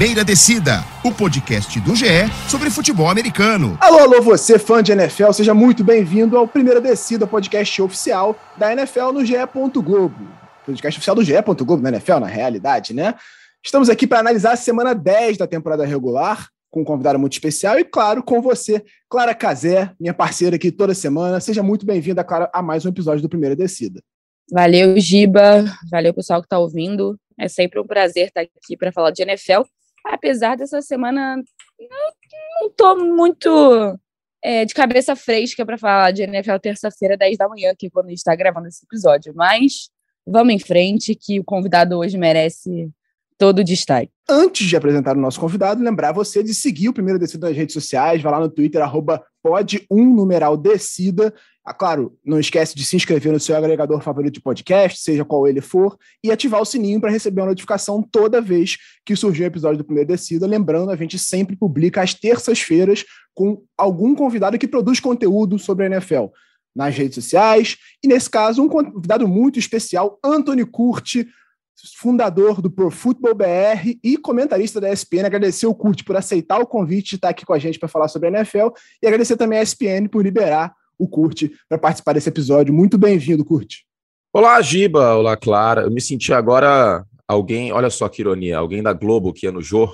Primeira Descida, o podcast do GE sobre futebol americano. Alô, alô, você fã de NFL, seja muito bem-vindo ao Primeira Descida, podcast oficial da NFL no GE. Globo. Podcast oficial do GE. Globo na NFL, na realidade, né? Estamos aqui para analisar a semana 10 da temporada regular, com um convidado muito especial e, claro, com você, Clara Cazé, minha parceira aqui toda semana. Seja muito bem-vinda, Clara, a mais um episódio do Primeira Descida. Valeu, Giba. Valeu, pessoal que está ouvindo. É sempre um prazer estar aqui para falar de NFL. Apesar dessa semana, não estou muito é, de cabeça fresca para falar de NFL terça-feira, 10 da manhã, que é quando a gente está gravando esse episódio. Mas vamos em frente, que o convidado hoje merece todo o destaque. Antes de apresentar o nosso convidado, lembrar você de seguir o Primeiro Descida nas redes sociais, vai lá no Twitter, arroba um numeral. Ah, claro, não esquece de se inscrever no seu agregador favorito de podcast, seja qual ele for, e ativar o sininho para receber a notificação toda vez que surgir um episódio do Primeiro Descida. Lembrando, a gente sempre publica às terças-feiras com algum convidado que produz conteúdo sobre a NFL nas redes sociais. E nesse caso, um convidado muito especial, Anthony Curti, fundador do Pro Football BR e comentarista da ESPN. Agradecer o Curti por aceitar o convite de estar aqui com a gente para falar sobre a NFL e agradecer também a ESPN por liberar o Curti para participar desse episódio. Muito bem-vindo, Curti. Olá, Giba. Olá, Clara. Eu me senti agora alguém, olha só que ironia, alguém da Globo que ia no Jô,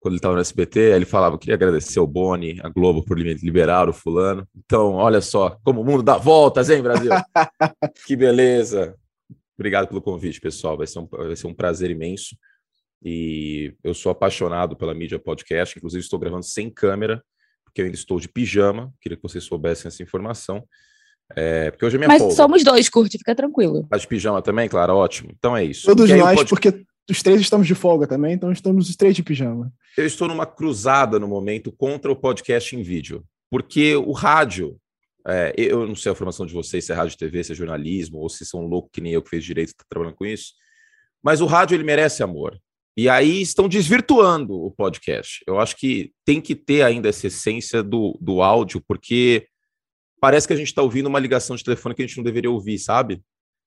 quando ele estava no SBT, ele falava, queria agradecer o Boni, a Globo por liberar o fulano. Então, olha só, como o mundo dá voltas, hein, Brasil? que beleza. Obrigado pelo convite, pessoal. Vai ser, um, vai ser um prazer imenso. E eu sou apaixonado pela mídia podcast. Inclusive, estou gravando sem câmera, porque eu ainda estou de pijama. Queria que vocês soubessem essa informação. É, porque hoje é minha Mas folga. somos dois, curte, fica tranquilo. Tá de pijama também, Clara? Ótimo. Então é isso. Todos nós, pode... porque os três estamos de folga também, então estamos os três de pijama. Eu estou numa cruzada no momento contra o podcast em vídeo. Porque o rádio é, eu não sei a formação de vocês, se é rádio, TV, se é jornalismo, ou se são loucos que nem eu que fez direito está trabalhando com isso. Mas o rádio ele merece amor. E aí estão desvirtuando o podcast. Eu acho que tem que ter ainda essa essência do, do áudio, porque parece que a gente está ouvindo uma ligação de telefone que a gente não deveria ouvir, sabe?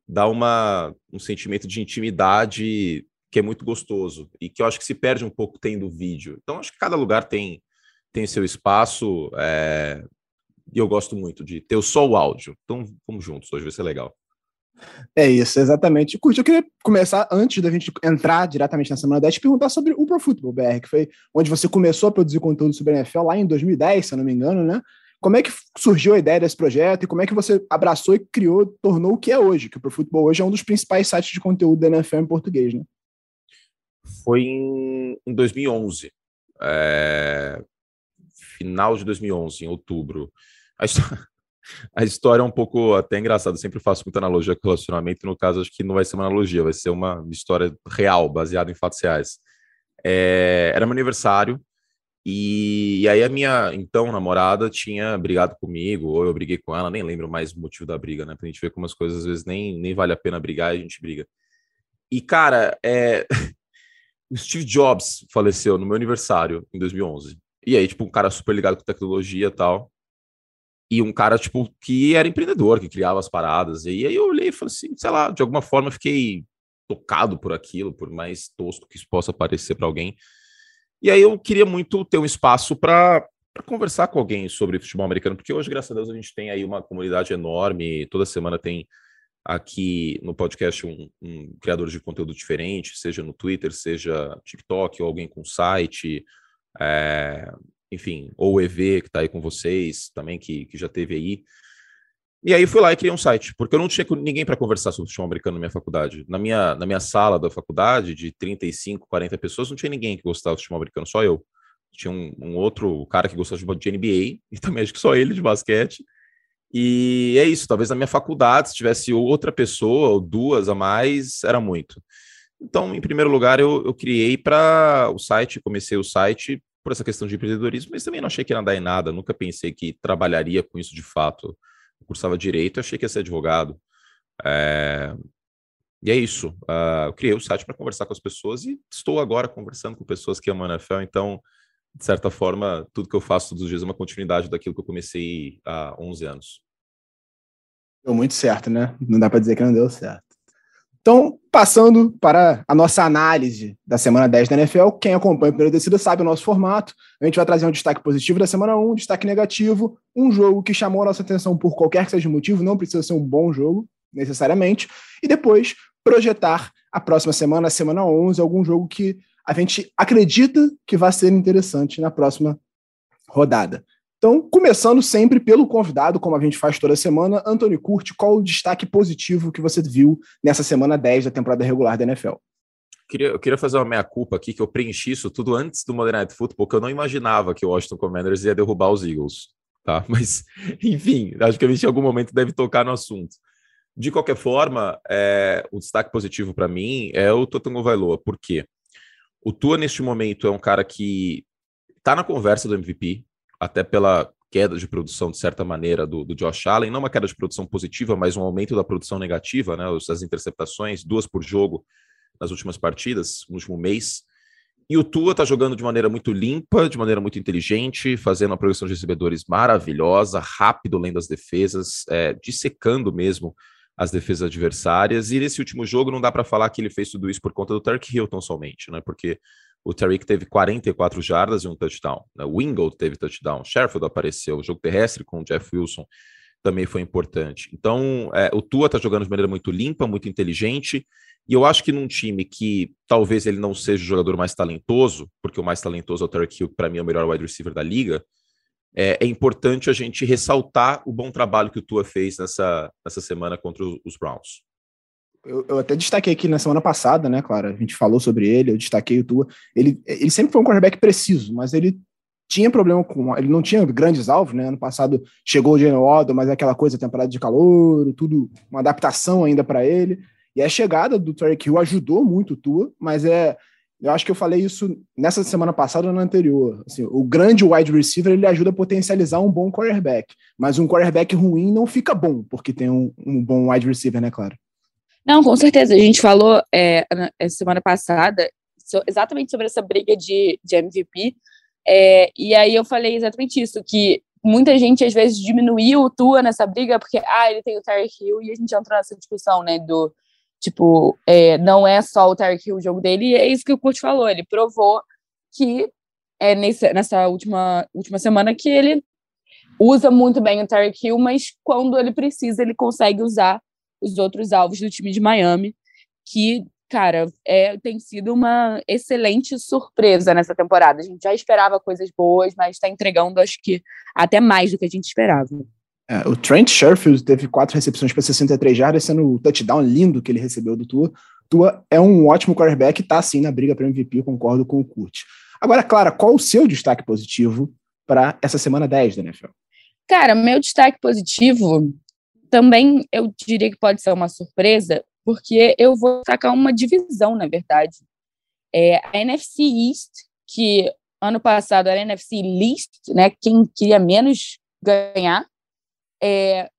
Dá uma, um sentimento de intimidade que é muito gostoso e que eu acho que se perde um pouco tendo vídeo. Então, acho que cada lugar tem, tem seu espaço. É, e eu gosto muito de ter só o áudio. Então vamos juntos, hoje vai ser legal. É isso, exatamente. Curte, eu queria começar, antes da gente entrar diretamente na semana 10, te perguntar sobre o Pro Football BR, que foi onde você começou a produzir conteúdo sobre a NFL lá em 2010, se eu não me engano, né? Como é que surgiu a ideia desse projeto e como é que você abraçou e criou, tornou o que é hoje? Que o Pro Football hoje é um dos principais sites de conteúdo da NFL em português, né? Foi em, em 2011. É... Final de 2011, em outubro. A história, a história é um pouco até engraçada. Eu sempre faço muita analogia com relacionamento. No caso, acho que não vai ser uma analogia, vai ser uma história real, baseada em fatos reais. É, era meu aniversário. E, e, aí a minha então namorada tinha brigado comigo, ou eu briguei com ela, nem lembro mais o motivo da briga, né? Pra gente ver como as coisas às vezes nem, nem vale a pena brigar e a gente briga. E, cara, é... o Steve Jobs faleceu no meu aniversário, em 2011. E aí, tipo, um cara super ligado com tecnologia e tal e um cara, tipo, que era empreendedor, que criava as paradas. E aí eu olhei e falei assim, sei lá, de alguma forma eu fiquei tocado por aquilo, por mais tosco que isso possa parecer para alguém. E aí eu queria muito ter um espaço para conversar com alguém sobre futebol americano, porque hoje, graças a Deus, a gente tem aí uma comunidade enorme, toda semana tem aqui no podcast um, um criador de conteúdo diferente, seja no Twitter, seja TikTok, ou alguém com site, é, enfim, ou o EV que está aí com vocês também, que, que já teve aí. E aí fui lá e criei um site, porque eu não tinha ninguém para conversar sobre futebol americano na minha faculdade. Na minha, na minha sala da faculdade, de 35, 40 pessoas, não tinha ninguém que gostava de futebol americano, só eu. Tinha um, um outro cara que gostava de NBA, e também acho que só ele de basquete. E é isso, talvez na minha faculdade, se tivesse outra pessoa ou duas a mais, era muito. Então, em primeiro lugar, eu, eu criei para o site, comecei o site por essa questão de empreendedorismo, mas também não achei que ia dar em nada, nunca pensei que trabalharia com isso de fato. Eu cursava direito, achei que ia ser advogado. É... E é isso. Uh, eu criei o site para conversar com as pessoas e estou agora conversando com pessoas que amam a NFL, então, de certa forma, tudo que eu faço todos os dias é uma continuidade daquilo que eu comecei há 11 anos. Deu muito certo, né? Não dá para dizer que não deu certo. Então, passando para a nossa análise da semana 10 da NFL, quem acompanha o primeiro descida sabe o nosso formato. A gente vai trazer um destaque positivo da semana 1, um destaque negativo, um jogo que chamou a nossa atenção por qualquer que seja o motivo, não precisa ser um bom jogo, necessariamente, e depois projetar a próxima semana, a semana 11, algum jogo que a gente acredita que vai ser interessante na próxima rodada. Então, começando sempre pelo convidado, como a gente faz toda semana, Antônio Curti, qual o destaque positivo que você viu nessa semana 10 da temporada regular da NFL? Eu queria fazer uma meia-culpa aqui, que eu preenchi isso tudo antes do Modern Night Football, porque eu não imaginava que o Washington Commanders ia derrubar os Eagles, tá? Mas, enfim, acho que a gente em algum momento deve tocar no assunto. De qualquer forma, é, o destaque positivo para mim é o Totango Vailoa, por quê? O Tua, neste momento, é um cara que está na conversa do MVP, até pela queda de produção, de certa maneira, do, do, Josh Allen, não uma queda de produção positiva, mas um aumento da produção negativa, né? As interceptações, duas por jogo nas últimas partidas, no último mês. E o Tua está jogando de maneira muito limpa, de maneira muito inteligente, fazendo uma progressão de recebedores maravilhosa, rápido lendo as defesas, é, dissecando mesmo as defesas adversárias. E nesse último jogo não dá para falar que ele fez tudo isso por conta do Tark Hilton somente, né? Porque o Tariq teve 44 jardas e um touchdown. Né? O Wingold teve touchdown. Sherfield apareceu. O jogo terrestre com o Jeff Wilson também foi importante. Então, é, o Tua está jogando de maneira muito limpa, muito inteligente. E eu acho que num time que talvez ele não seja o jogador mais talentoso, porque o mais talentoso é o Tarek Hill, que para mim é o melhor wide receiver da liga, é, é, importante a gente ressaltar o bom trabalho que o Tua fez nessa, nessa semana contra os Browns eu, eu, até destaquei aqui na semana passada, né, Clara? A gente falou sobre ele, eu destaquei o Tua. Ele, ele sempre foi um quarterback preciso, mas ele tinha problema com. Ele não tinha grandes alvos, né? Ano passado chegou o Jalen Waddle, mas é aquela coisa, temporada de calor, tudo, uma adaptação ainda para ele. E a chegada do Tarek Hill ajudou muito o Tua, mas é. Eu acho que eu falei isso nessa semana passada ou na anterior. Assim, o grande wide receiver ele ajuda a potencializar um bom quarterback, mas um quarterback ruim não fica bom porque tem um, um bom wide receiver, né, Clara? Não, com certeza. A gente falou é, na semana passada exatamente sobre essa briga de, de MVP. É, e aí eu falei exatamente isso, que muita gente às vezes diminuiu o Tua nessa briga, porque ah, ele tem o Terry Hill, e a gente entrou nessa discussão, né, do tipo, é, não é só o Terry Hill o jogo dele, e é isso que o Kurt falou, ele provou que é nesse, nessa última, última semana que ele usa muito bem o Terry Hill, mas quando ele precisa, ele consegue usar os outros alvos do time de Miami, que, cara, é, tem sido uma excelente surpresa nessa temporada. A gente já esperava coisas boas, mas está entregando, acho que, até mais do que a gente esperava. É, o Trent Sherfield teve quatro recepções para 63 jardas, sendo o touchdown lindo que ele recebeu do Tua. Tua é um ótimo quarterback e está sim na briga para MVP, concordo com o Kurt. Agora, Clara, qual o seu destaque positivo para essa semana 10 da NFL? Cara, meu destaque positivo também eu diria que pode ser uma surpresa, porque eu vou destacar uma divisão, na verdade. É, a NFC East, que ano passado era a NFC Least, né, quem queria menos ganhar, é,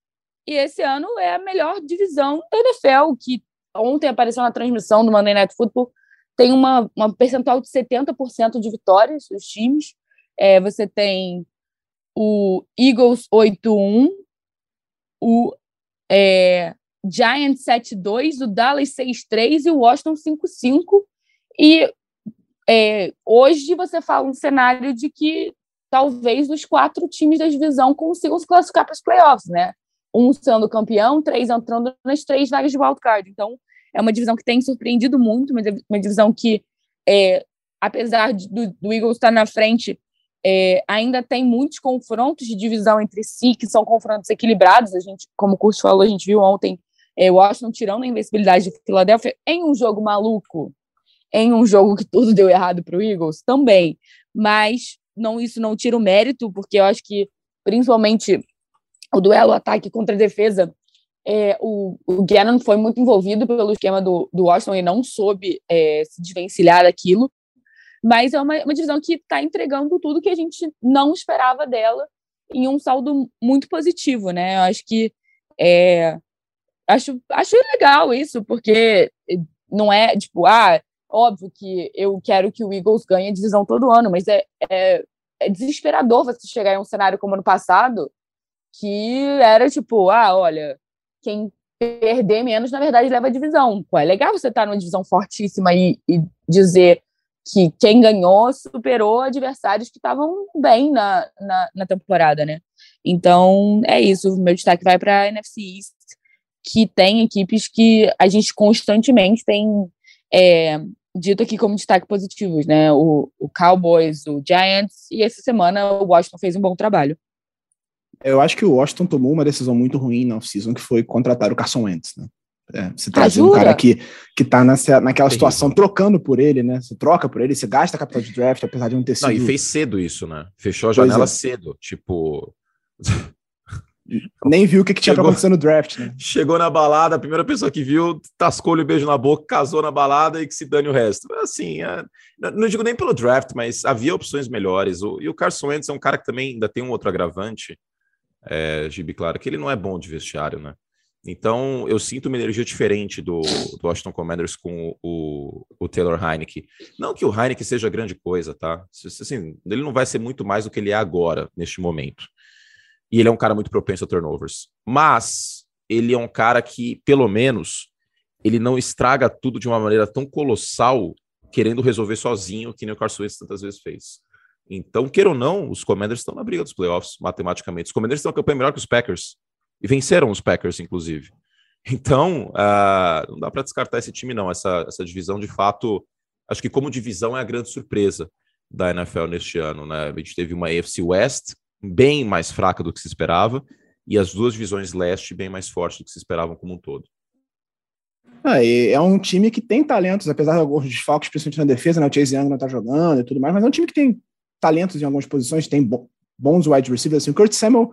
e esse ano é a melhor divisão da NFL, que ontem apareceu na transmissão do Monday Night Football, tem uma, uma percentual de 70% de vitórias dos times. É, você tem o Eagles 8-1, o é, Giants 7-2, o Dallas 6-3 e o Washington 5-5. E é, hoje você fala um cenário de que talvez os quatro times da divisão consigam se classificar para os playoffs, né? Um sendo campeão, três entrando nas três vagas de wildcard. Então, é uma divisão que tem surpreendido muito, uma divisão que, é, apesar do, do Eagles estar na frente, é, ainda tem muitos confrontos de divisão entre si, que são confrontos equilibrados. A gente, como o curso falou, a gente viu ontem é, Washington tirando a invencibilidade de Filadélfia em um jogo maluco, em um jogo que tudo deu errado para o Eagles também. Mas não isso não tira o mérito, porque eu acho que principalmente o duelo ataque contra defesa, é, o, o Gannon foi muito envolvido pelo esquema do, do Washington e não soube é, se desvencilhar daquilo mas é uma, uma divisão que está entregando tudo que a gente não esperava dela em um saldo muito positivo, né? Eu acho que é, acho, acho legal isso, porque não é tipo, ah, óbvio que eu quero que o Eagles ganhe a divisão todo ano, mas é, é, é desesperador você chegar em um cenário como ano passado, que era tipo, ah, olha, quem perder menos, na verdade, leva a divisão. Pô, é legal você estar numa divisão fortíssima e, e dizer que quem ganhou superou adversários que estavam bem na, na, na, temporada, né? Então, é isso. Meu destaque vai para a NFC East, que tem equipes que a gente constantemente tem é, dito aqui como destaque positivos, né? O, o Cowboys, o Giants, e essa semana o Washington fez um bom trabalho. Eu acho que o Washington tomou uma decisão muito ruim na off-season, que foi contratar o Carson Wentz, né? É, você traz um cara que, que tá nessa, naquela situação trocando por ele, né? Você troca por ele, você gasta capital de draft, apesar de não ter sido. Não, e fez cedo isso, né? Fechou a janela é. cedo. Tipo. Nem viu o que, que tinha pra acontecer no draft, né? Chegou na balada, a primeira pessoa que viu, tascou-lhe o beijo na boca, casou na balada e que se dane o resto. Assim, é, não digo nem pelo draft, mas havia opções melhores. O, e o Carson Wentz é um cara que também ainda tem um outro agravante, é, Gibi, claro, que ele não é bom de vestiário, né? Então, eu sinto uma energia diferente do, do Washington Commanders com o, o, Taylor Heineke. Não que o Heineke seja grande coisa, tá? Assim, ele não vai ser muito mais do que ele é agora, neste momento. E ele é um cara muito propenso a turnovers. Mas ele é um cara que, pelo menos, ele não estraga tudo de uma maneira tão colossal, querendo resolver sozinho, que nem o Carson Wentz tantas vezes fez. Então, queira ou não, os Commanders estão na briga dos playoffs, matematicamente. Os Commanders estão uma campanha melhor que os Packers. E venceram os Packers, inclusive. Então, uh, não dá para descartar esse time, não. Essa, essa divisão, de fato, acho que como divisão é a grande surpresa da NFL neste ano. Né? A gente teve uma AFC West bem mais fraca do que se esperava e as duas divisões leste bem mais fortes do que se esperavam como um todo. Ah, é um time que tem talentos, apesar de alguns desfalques, principalmente na defesa, né? o Chase Young não está jogando e tudo mais, mas é um time que tem talentos em algumas posições, tem bons wide receivers. Assim, o Kurt Samuel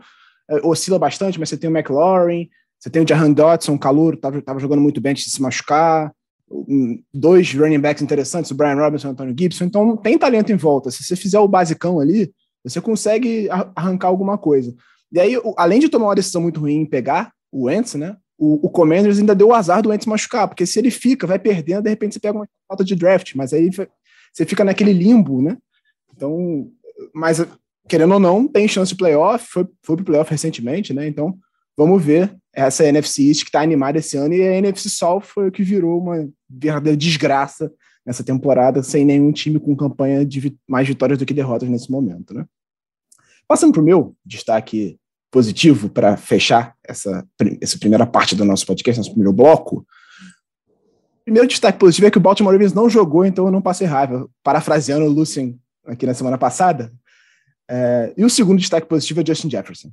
oscila bastante, mas você tem o McLaurin, você tem o Jahan Dotson, o Caluro, estava jogando muito bem antes de se machucar. Dois running backs interessantes, o Brian Robinson e o Antonio Gibson. Então, tem talento em volta. Se você fizer o basicão ali, você consegue arrancar alguma coisa. E aí, além de tomar uma decisão muito ruim em pegar o Wentz, né? O, o Commanders ainda deu o azar do Wentz machucar, porque se ele fica, vai perdendo, de repente você pega uma falta de draft, mas aí você fica naquele limbo, né? Então, mas querendo ou não, tem chance de playoff, foi, foi pro playoff recentemente, né? Então, vamos ver essa NFC East que está animada esse ano e a NFC South foi o que virou uma verdadeira desgraça nessa temporada, sem nenhum time com campanha de mais vitórias do que derrotas nesse momento, né? Passando para o meu destaque positivo para fechar essa, essa primeira parte do nosso podcast, nosso primeiro bloco. Primeiro destaque positivo é que o Baltimore Ravens não jogou, então eu não passei raiva. Parafraseando o Lucien aqui na semana passada, é, e o segundo destaque positivo é Justin Jefferson,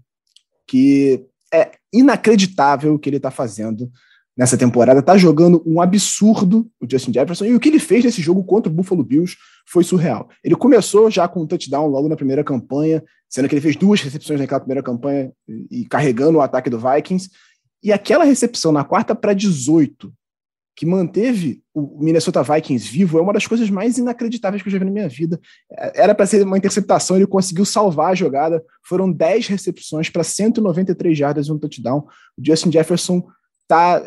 que é inacreditável o que ele está fazendo nessa temporada. Está jogando um absurdo o Justin Jefferson, e o que ele fez nesse jogo contra o Buffalo Bills foi surreal. Ele começou já com um touchdown logo na primeira campanha, sendo que ele fez duas recepções naquela primeira campanha e carregando o ataque do Vikings. E aquela recepção na quarta para 18, que manteve o Minnesota Vikings vivo é uma das coisas mais inacreditáveis que eu já vi na minha vida. Era para ser uma interceptação, ele conseguiu salvar a jogada. Foram 10 recepções para 193 jardas e um touchdown. O Justin Jefferson tá.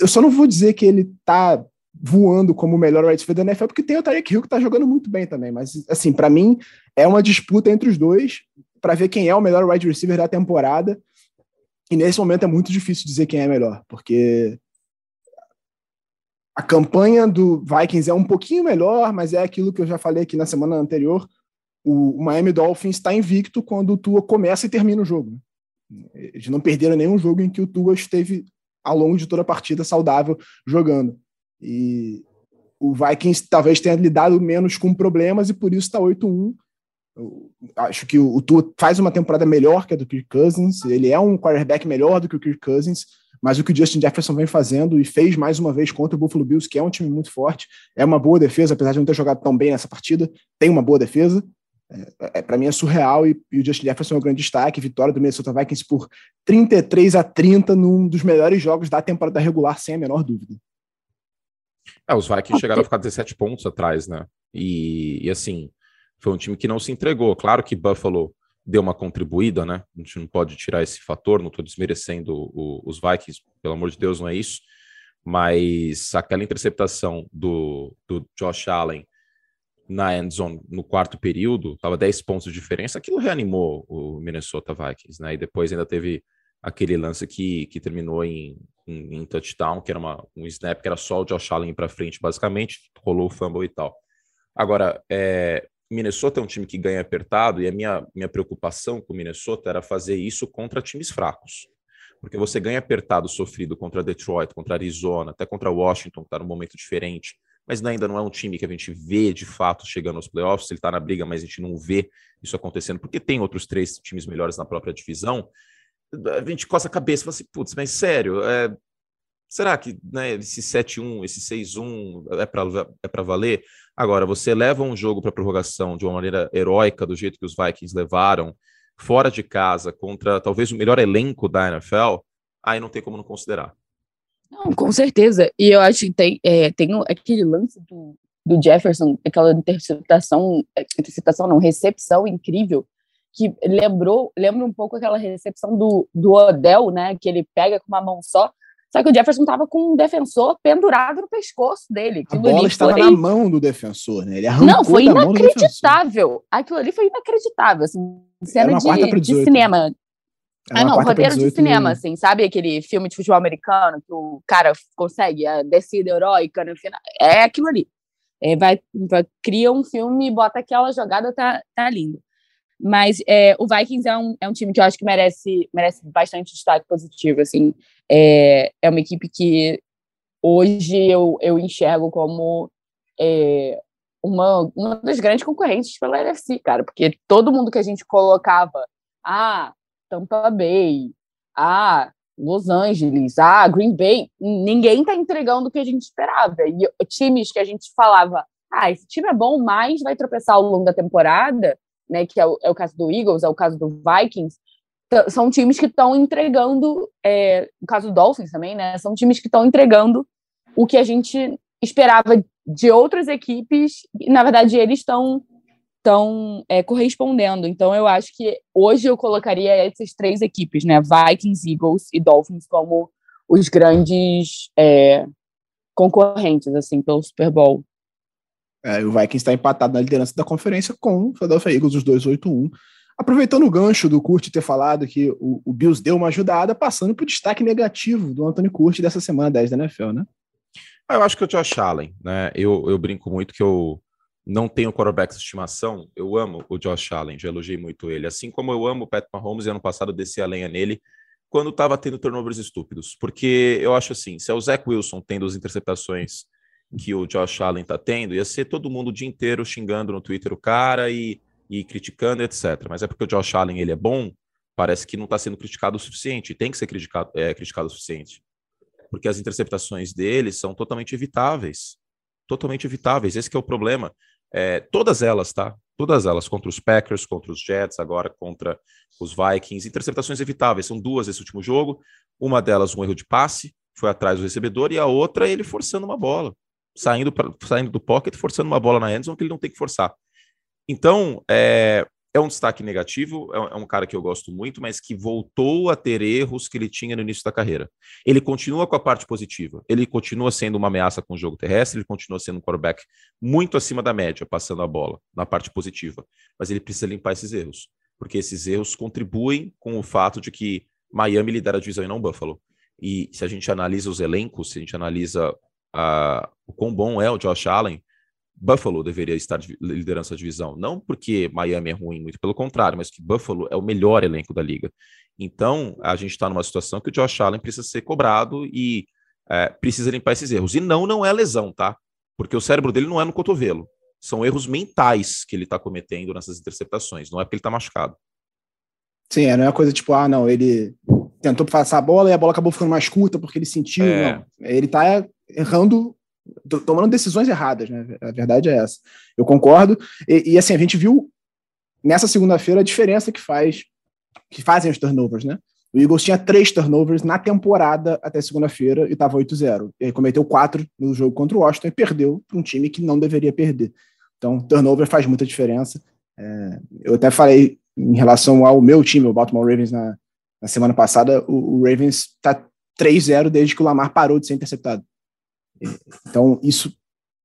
Eu só não vou dizer que ele tá voando como o melhor wide receiver da NFL, porque tem o Tarek Hill que tá jogando muito bem também. Mas, assim, para mim, é uma disputa entre os dois para ver quem é o melhor wide receiver da temporada. E nesse momento é muito difícil dizer quem é melhor, porque a campanha do Vikings é um pouquinho melhor, mas é aquilo que eu já falei aqui na semana anterior. O Miami Dolphins está invicto quando o Tua começa e termina o jogo. Eles não perderam nenhum jogo em que o Tua esteve ao longo de toda a partida saudável jogando. E o Vikings talvez tenha lidado menos com problemas e por isso está 8-1. acho que o, Tua faz uma temporada melhor que a do Kirk Cousins. Ele é um quarterback melhor do que o Kirk Cousins mas o que o Justin Jefferson vem fazendo e fez mais uma vez contra o Buffalo Bills, que é um time muito forte, é uma boa defesa, apesar de não ter jogado tão bem nessa partida, tem uma boa defesa. É, é para mim é surreal e, e, o Justin Jefferson é um grande destaque. Vitória do Minnesota Vikings por 33 a 30 num dos melhores jogos da temporada regular, sem a menor dúvida. É, os Vikings chegaram a ficar 17 pontos atrás, né? E, e assim, foi um time que não se entregou. Claro que Buffalo deu uma contribuída, né? A gente não pode tirar esse fator, não estou desmerecendo o, os Vikings, pelo amor de Deus, não é isso. Mas aquela interceptação do, do Josh Allen na end zone no quarto período, estava 10 pontos de diferença, aquilo reanimou o Minnesota Vikings, né? E depois ainda teve aquele lance que, que terminou em, em, em touchdown, que era uma, um snap que era só o Josh Allen para frente, basicamente, rolou o fumble e tal. Agora, é, Minnesota é um time que ganha apertado e a minha, minha preocupação com o Minnesota era fazer isso contra times fracos. Porque você ganha apertado, sofrido contra Detroit, contra Arizona, até contra Washington, que está num momento diferente, mas ainda não é um time que a gente vê de fato chegando aos playoffs, ele está na briga, mas a gente não vê isso acontecendo, porque tem outros três times melhores na própria divisão a gente coça a cabeça e fala assim, putz, mas sério, é, será que né, esse 7-1, esse 6-1 é para é valer? Agora, você leva um jogo para prorrogação de uma maneira heróica, do jeito que os Vikings levaram, fora de casa, contra talvez o melhor elenco da NFL, aí não tem como não considerar. Não, com certeza. E eu acho que tem, é, tem aquele lance do, do Jefferson, aquela interceptação, interceptação não, recepção incrível, que lembrou, lembra um pouco aquela recepção do, do Odell, né, que ele pega com uma mão só, só que o Jefferson estava com um defensor pendurado no pescoço dele. Aquilo a bola estava foi... na mão do defensor, né? Ele arrancou Não, foi inacreditável. Aquilo ali foi inacreditável, assim, cena de, de cinema. ah, não, roteiro de cinema, assim, sabe aquele filme de futebol americano que o cara consegue a descida heróica no final? É aquilo ali. É, vai, vai, cria um filme e bota aquela jogada, tá, tá lindo. Mas é, o Vikings é um, é um time que eu acho que merece, merece bastante destaque positivo. Assim. É, é uma equipe que hoje eu, eu enxergo como é, uma, uma das grandes concorrentes pela NFC, cara, porque todo mundo que a gente colocava, ah, Tampa Bay, ah, Los Angeles, ah, Green Bay, ninguém tá entregando o que a gente esperava. E times que a gente falava, ah, esse time é bom, mas vai tropeçar ao longo da temporada, né, que é o, é o caso do Eagles, é o caso do Vikings, são times que estão entregando, é, o caso do Dolphins também, né, são times que estão entregando o que a gente esperava de outras equipes, e na verdade eles estão estão é, correspondendo. Então eu acho que hoje eu colocaria essas três equipes, né, Vikings, Eagles e Dolphins como os grandes é, concorrentes assim pelo Super Bowl. É, o Vikings está empatado na liderança da conferência com o Philadelphia Eagles, os 2-8-1. Aproveitando o gancho do Curti ter falado que o, o Bills deu uma ajudada, passando para o destaque negativo do Anthony Curti dessa semana 10 da NFL, né? Ah, eu acho que o Josh Allen, né? Eu, eu brinco muito que eu não tenho quarterback de estimação, eu amo o Josh Allen, já elogiei muito ele. Assim como eu amo o Pat Mahomes e ano passado desci a lenha nele quando estava tendo turnovers estúpidos. Porque eu acho assim, se é o Zach Wilson tendo as interceptações que o Josh Allen tá tendo, ia ser todo mundo o dia inteiro xingando no Twitter o cara e, e criticando, etc. Mas é porque o Josh Allen ele é bom, parece que não está sendo criticado o suficiente, tem que ser criticado, é, criticado o suficiente. Porque as interceptações dele são totalmente evitáveis. Totalmente evitáveis, esse é o problema. É, todas elas, tá? Todas elas, contra os Packers, contra os Jets, agora contra os Vikings, interceptações evitáveis. São duas esse último jogo. Uma delas, um erro de passe, foi atrás do recebedor, e a outra, ele forçando uma bola saindo, pra, saindo do pocket, forçando uma bola na endzone que ele não tem que forçar. Então, é, é um destaque negativo, é, é um cara que eu gosto muito, mas que voltou a ter erros que ele tinha no início da carreira. Ele continua com a parte positiva, ele continua sendo uma ameaça com o jogo terrestre, ele continua sendo um quarterback muito acima da média, passando a bola, na parte positiva. Mas ele precisa limpar esses erros, porque esses erros contribuem com o fato de que Miami lidera a divisão e não Buffalo. E se a gente analisa os elencos, se a gente analisa o quão bom é o Josh Allen, Buffalo deveria estar liderando essa divisão. Não porque Miami é ruim, muito pelo contrário, mas que Buffalo é o melhor elenco da liga. Então, a gente está numa situação que o Josh Allen precisa ser cobrado e é, precisa limpar esses erros. E não, não é lesão, tá? Porque o cérebro dele não é no cotovelo. São erros mentais que ele está cometendo nessas interceptações, não é porque ele está machucado. Sim, é, não é uma coisa tipo, ah, não, ele tentou passar a bola e a bola acabou ficando mais curta porque ele sentiu. É. Não. Ele está errando, tomando decisões erradas, né? A verdade é essa. Eu concordo. E, e assim, a gente viu nessa segunda-feira a diferença que faz, que fazem os turnovers, né? O Eagles tinha três turnovers na temporada até segunda-feira e estava 8-0. Ele cometeu quatro no jogo contra o Washington e perdeu para um time que não deveria perder. Então, turnover faz muita diferença. É, eu até falei em relação ao meu time, o Baltimore Ravens, na, na semana passada, o, o Ravens está 3-0 desde que o Lamar parou de ser interceptado. Então, isso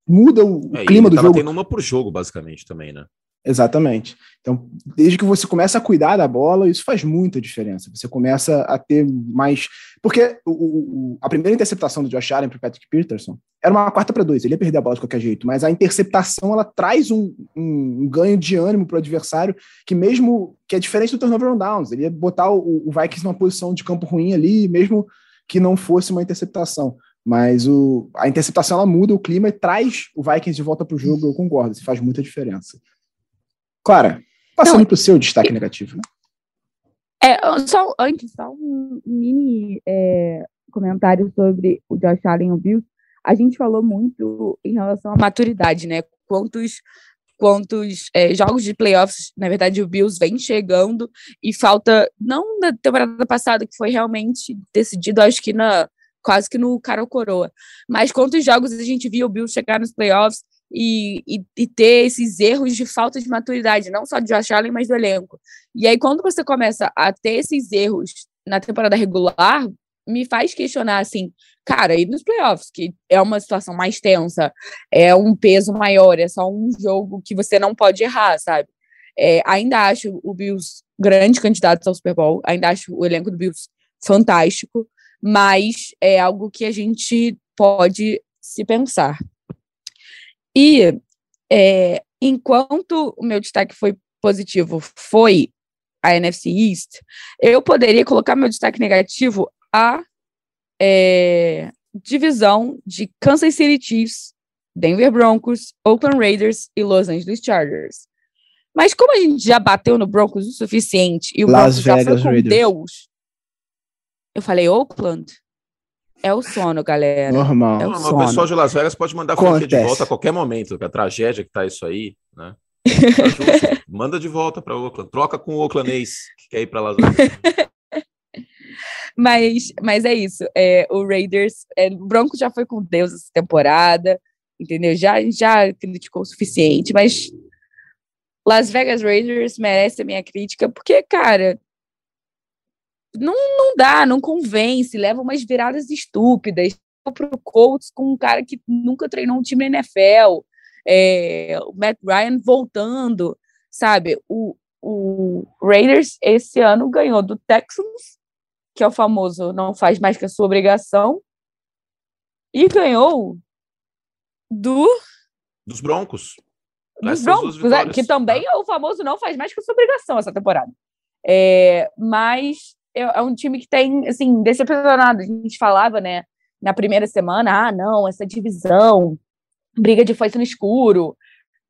muda o é, clima do jogo. tendo uma por jogo, basicamente, também, né? Exatamente. Então, desde que você começa a cuidar da bola, isso faz muita diferença. Você começa a ter mais. Porque o, o, a primeira interceptação do Josh Allen para Patrick Peterson era uma quarta para dois, ele ia perder a bola de qualquer jeito, mas a interceptação ela traz um, um, um ganho de ânimo para o adversário, que mesmo que é diferente do turnover on downs, ele ia botar o, o Vikings numa posição de campo ruim ali, mesmo que não fosse uma interceptação. Mas o, a interceptação ela muda o clima e traz o Vikings de volta para o jogo, eu concordo, isso faz muita diferença. Clara, passando para o seu destaque negativo, né? É, só antes, só um mini é, comentário sobre o Josh Allen e o Bills. A gente falou muito em relação à maturidade, né? Quantos quantos é, jogos de playoffs, na verdade, o Bills vem chegando e falta, não na temporada passada, que foi realmente decidido, acho que na quase que no cara ou coroa, mas quantos jogos a gente viu o Bills chegar nos playoffs e, e, e, ter esses erros de falta de maturidade, não só de Josh Allen, mas do elenco. E aí, quando você começa a ter esses erros na temporada regular, me faz questionar assim, cara, e nos playoffs, que é uma situação mais tensa, é um peso maior, é só um jogo que você não pode errar, sabe? É, ainda acho o Bills grande candidato ao Super Bowl, ainda acho o elenco do Bills fantástico, mas é algo que a gente pode se pensar. E é, enquanto o meu destaque foi positivo foi a NFC East, eu poderia colocar meu destaque negativo a é, divisão de Kansas City Chiefs, Denver Broncos, Oakland Raiders e Los Angeles Chargers. Mas como a gente já bateu no Broncos o suficiente e o Las Broncos já Vegas foi com Raiders. Deus, eu falei Oakland. É o sono, galera. Normal. É o sono. o pessoal de Las Vegas pode mandar a franquia de Acontece. volta a qualquer momento, que a tragédia que tá isso aí, né? Tá. Manda de volta para Oakland. Troca com o Oakland Ace, que quer ir para Las Vegas. Mas, mas é isso. É, o Raiders, é, o Broncos já foi com Deus essa temporada, entendeu? Já, já criticou o suficiente, mas Las Vegas Raiders merece a minha crítica, porque, cara, não, não dá, não convence, leva umas viradas estúpidas. Pro Colts com um cara que nunca treinou um time na NFL, é, o Matt Ryan voltando, sabe? O, o Raiders esse ano ganhou do Texans, que é o famoso não faz mais que a sua obrigação, e ganhou do Dos Broncos. dos Broncos, é, que também é o famoso não faz mais que a sua obrigação essa temporada. É, mas é, é um time que tem, assim, decepcionado. A gente falava, né, na primeira semana, ah, não, essa divisão, briga de foice no escuro,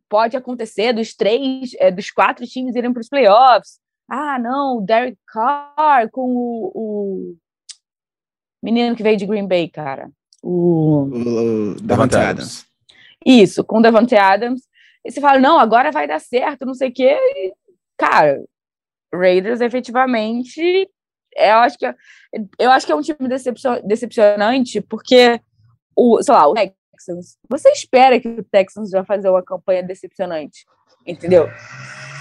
pode acontecer dos três, é, dos quatro times irem para os playoffs. Ah, não, o Derek Carr com o, o menino que veio de Green Bay, cara. O... O, o Davante. Adams. Isso, com o Davante Adams. E você fala, não, agora vai dar certo, não sei o quê. E, cara, Raiders efetivamente, eu acho que é, eu acho que é um time decepcio- decepcionante, porque o, sei lá, o Texans, você espera que o Texans vai fazer uma campanha decepcionante, entendeu?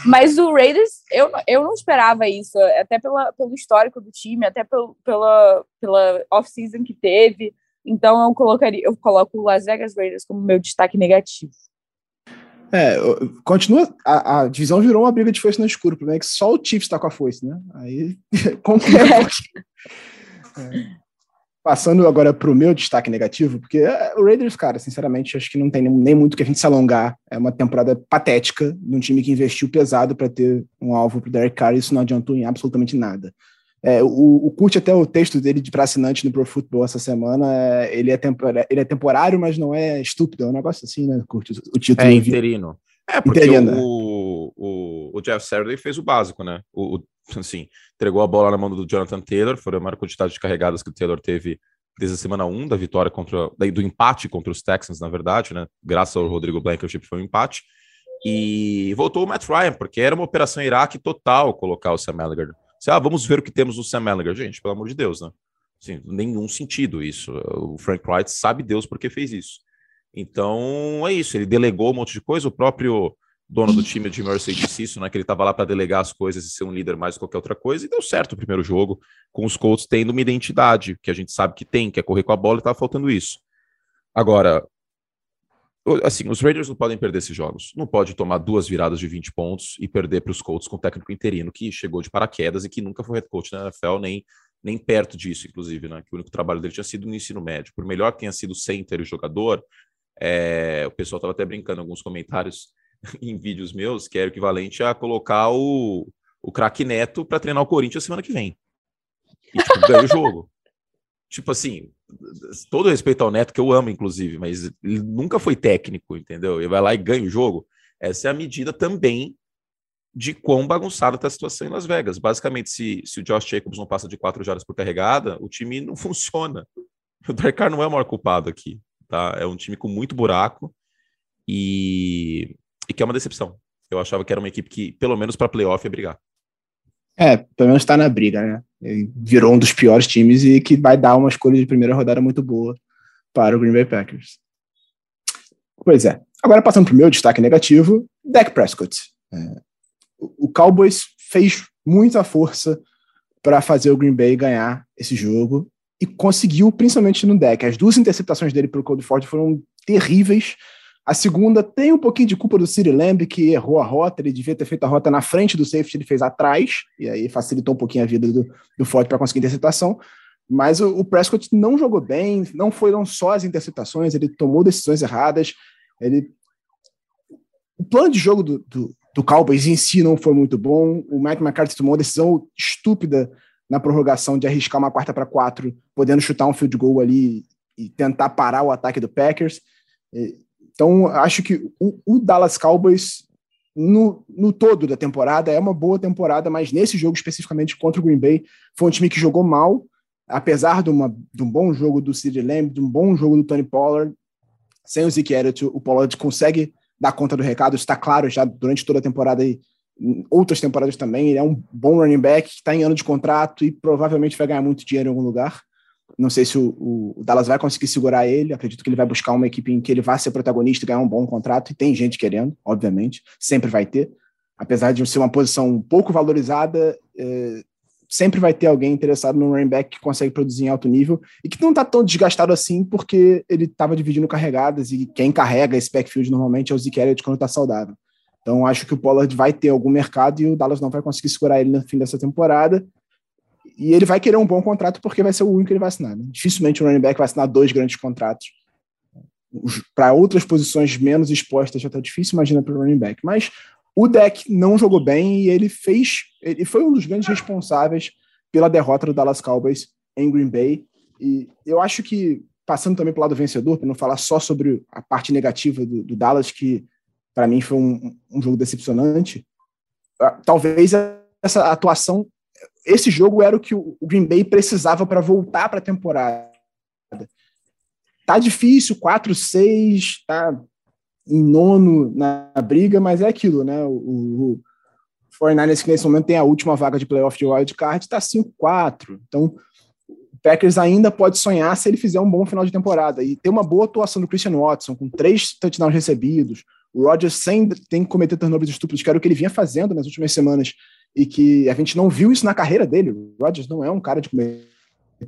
Mas o Raiders, eu, eu não esperava isso, até pela, pelo histórico do time, até pelo, pela, pela off-season que teve. Então eu colocaria, eu coloco o Las Vegas Raiders como meu destaque negativo. É, o- continua. A, a divisão virou uma briga de foice no escuro. O problema é que só o Chiefs tá com a foice, né? Aí um pouquinho. É. Passando agora pro meu destaque negativo, porque é, o Raiders, cara, sinceramente, acho que não tem nem, nem muito que a gente se alongar. É uma temporada patética de um time que investiu pesado para ter um alvo pro Derek Carr. e Isso não adiantou em absolutamente nada. É, o, o Kurt, até o texto dele de para assinante no Pro Football essa semana, é, ele, é ele é temporário, mas não é estúpido. É um negócio assim, né, Kurt? O título. É interino. É, porque Interino, né? o, o, o Jeff Saturday fez o básico, né? O, o- assim, entregou a bola na mão do Jonathan Taylor, foi a maior quantidade de carregadas que o Taylor teve desde a semana 1 da vitória contra, do empate contra os Texans, na verdade, né? Graças ao Rodrigo Blankenship foi um empate. E voltou o Matt Ryan, porque era uma operação Iraque total colocar o Sam Ellinger. Ah, vamos ver o que temos no Sam Ellinger. Gente, pelo amor de Deus, né? Assim, nenhum sentido isso. O Frank Wright sabe Deus por que fez isso. Então é isso. Ele delegou um monte de coisa. O próprio dono do time de Mercy disse isso, né? Que ele estava lá para delegar as coisas e ser um líder mais do que qualquer outra coisa. E deu certo o primeiro jogo, com os Colts tendo uma identidade que a gente sabe que tem, que é correr com a bola, e estava faltando isso. Agora, assim, os Raiders não podem perder esses jogos. Não pode tomar duas viradas de 20 pontos e perder para os Colts com o técnico interino que chegou de paraquedas e que nunca foi head coach na NFL, nem, nem perto disso, inclusive, né? Que o único trabalho dele tinha sido no ensino médio. Por melhor que tenha sido center e jogador, é, o pessoal estava até brincando em alguns comentários em vídeos meus, que é o equivalente a colocar o, o craque Neto para treinar o Corinthians semana que vem. E tipo, ganha o jogo. Tipo assim, todo respeito ao Neto, que eu amo, inclusive, mas ele nunca foi técnico, entendeu? Ele vai lá e ganha o jogo. Essa é a medida também de quão bagunçada está a situação em Las Vegas. Basicamente, se, se o Josh Jacobs não passa de quatro jardas por carregada, o time não funciona. O Carr não é o maior culpado aqui, tá? É um time com muito buraco e, e que é uma decepção. Eu achava que era uma equipe que, pelo menos para playoff, ia brigar. É, pelo menos está na briga, né? Virou um dos piores times e que vai dar uma escolha de primeira rodada muito boa para o Green Bay Packers. Pois é. Agora passando para o meu destaque negativo, Dak Prescott. É, o Cowboys fez muita força para fazer o Green Bay ganhar esse jogo e conseguiu, principalmente no deck. As duas interceptações dele para o Cold Ford foram terríveis a segunda tem um pouquinho de culpa do City Lamb, que errou a rota, ele devia ter feito a rota na frente do safety, ele fez atrás, e aí facilitou um pouquinho a vida do, do Ford para conseguir interceptação. Mas o, o, Prescott não jogou bem, não foram só as interceptações, ele tomou decisões erradas. Ele... O plano de jogo do, do, do Cowboys em si não foi muito bom. O Mike McCarthy tomou uma decisão estúpida na prorrogação de arriscar uma quarta para quatro, podendo chutar um field goal ali e tentar parar o ataque do Packers. Então, acho que o, o Dallas Cowboys, no, no, todo da temporada, é uma boa temporada, mas nesse jogo especificamente contra o Green Bay, foi um time que jogou mal, apesar de, uma, de um bom jogo do CeeDee Lamb, de um bom jogo do Tony Pollard. Sem o Zeke Elliott, o Pollard consegue dar conta do recado, está claro já durante toda a temporada e outras temporadas também. Ele é um bom running back, está em ano de contrato e provavelmente vai ganhar muito dinheiro em algum lugar. Não sei se o, o, Dallas vai conseguir segurar ele. Acredito que ele vai buscar uma equipe em que ele vai ser protagonista ganhar um bom contrato. E tem gente querendo, obviamente, sempre vai ter. Apesar de ser uma posição pouco valorizada, é, sempre vai ter alguém interessado no running back que consegue produzir em alto nível e que não está tão desgastado assim porque ele estava dividindo carregadas e quem carrega esse backfield normalmente é o Zeke Elliott quando está saudável. Então acho que o Pollard vai ter algum mercado e o Dallas não vai conseguir segurar ele no fim dessa temporada. E ele vai querer um bom contrato porque vai ser o único que ele vai assinar. Né? Dificilmente o running back vai assinar dois grandes contratos. Para outras posições menos expostas já está difícil, imagina para o running back. Mas o deck não jogou bem e ele fez. Ele foi um dos grandes responsáveis pela derrota do Dallas Cowboys em Green Bay. E eu acho que, passando também para o lado vencedor, para não falar só sobre a parte negativa do, do Dallas, que para mim foi um, um jogo decepcionante, ah, talvez essa atuação esse jogo era o que o Green Bay precisava para voltar para a temporada. Tá difícil, 4-6, tá em nono na briga, mas é aquilo, né? O, o 49ers que nesse momento tem a última vaga de playoff de wild card, está 5-4. Então, o Packers ainda pode sonhar se ele fizer um bom final de temporada e ter uma boa atuação do Christian Watson, com três touchdowns recebidos, o Rodgers sem tem que cometer turnovers estúpidos, que era o que ele vinha fazendo nas últimas semanas e que a gente não viu isso na carreira dele. O Rodgers não é um cara de cometer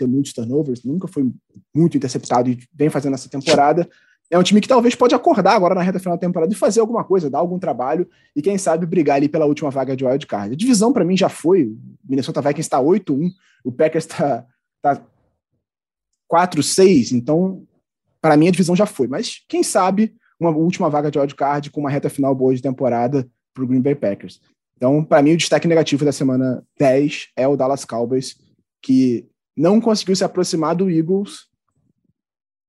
muitos turnovers, nunca foi muito interceptado e vem fazendo essa temporada. É um time que talvez pode acordar agora na reta final da temporada e fazer alguma coisa, dar algum trabalho e quem sabe brigar ali pela última vaga de wild card. A divisão para mim já foi, o Minnesota Vikings está 8-1, o Packers está tá 4-6, então para mim a divisão já foi, mas quem sabe uma última vaga de wild card com uma reta final boa de temporada para o Green Bay Packers. Então, para mim, o destaque negativo da semana 10 é o Dallas Cowboys, que não conseguiu se aproximar do Eagles,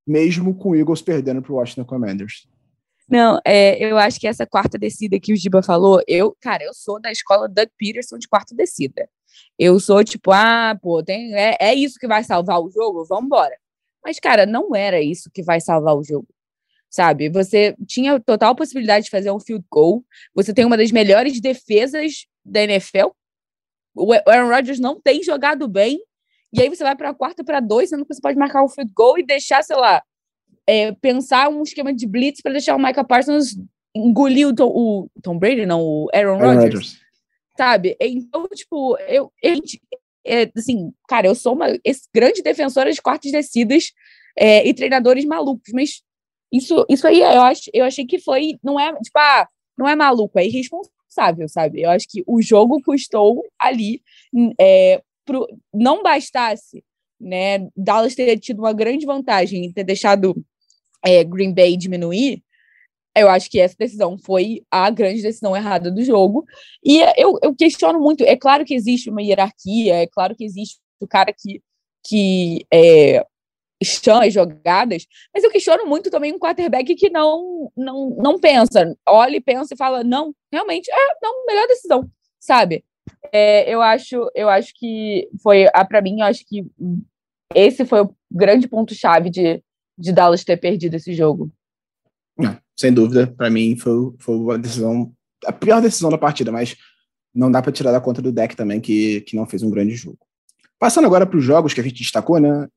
mesmo com o Eagles perdendo para o Washington Commanders. Não, é, eu acho que essa quarta descida que o Giba falou, eu, cara, eu sou da escola Doug Peterson de quarta descida. Eu sou tipo, ah, pô, tem, é, é isso que vai salvar o jogo? Vamos embora. Mas, cara, não era isso que vai salvar o jogo sabe? Você tinha total possibilidade de fazer um field goal. Você tem uma das melhores defesas da NFL. O Aaron Rodgers não tem jogado bem. E aí você vai para a quarta para dois, sendo que você pode marcar um field goal e deixar, sei lá, é, pensar um esquema de blitz para deixar o Micah Parsons engolir o Tom, o Tom, Brady, não, o Aaron, Aaron Rodgers. Rodgers. Sabe? Então, tipo, eu, eu é, assim, cara, eu sou uma grande defensora de quartas descidas é, e treinadores malucos, mas Isso, isso aí eu, acho, eu achei que foi, não é, tipo, ah, não é maluco, é irresponsável, sabe? Eu acho que o jogo custou ali, é, pro, não bastasse, né, Dallas ter tido uma grande vantagem em ter deixado é, Green Bay diminuir, eu acho que essa decisão foi a grande decisão errada do jogo. E eu, eu questiono muito. É claro que existe uma hierarquia, é claro que existe o cara que, que é, as jogadas, mas eu questiono muito também um quarterback que não, não, não pensa, olha e pensa e fala, não, realmente, é, não, melhor decisão, sabe? É, eu acho, eu acho que foi, ah, para mim, eu acho que esse foi o grande ponto-chave de, de Dallas ter perdido esse jogo. Não, sem dúvida, para mim foi, foi a decisão, a pior decisão da partida, mas não dá para tirar da conta do deck também, que, que não fez um grande jogo. Passando agora para os jogos que a gente destacou, né?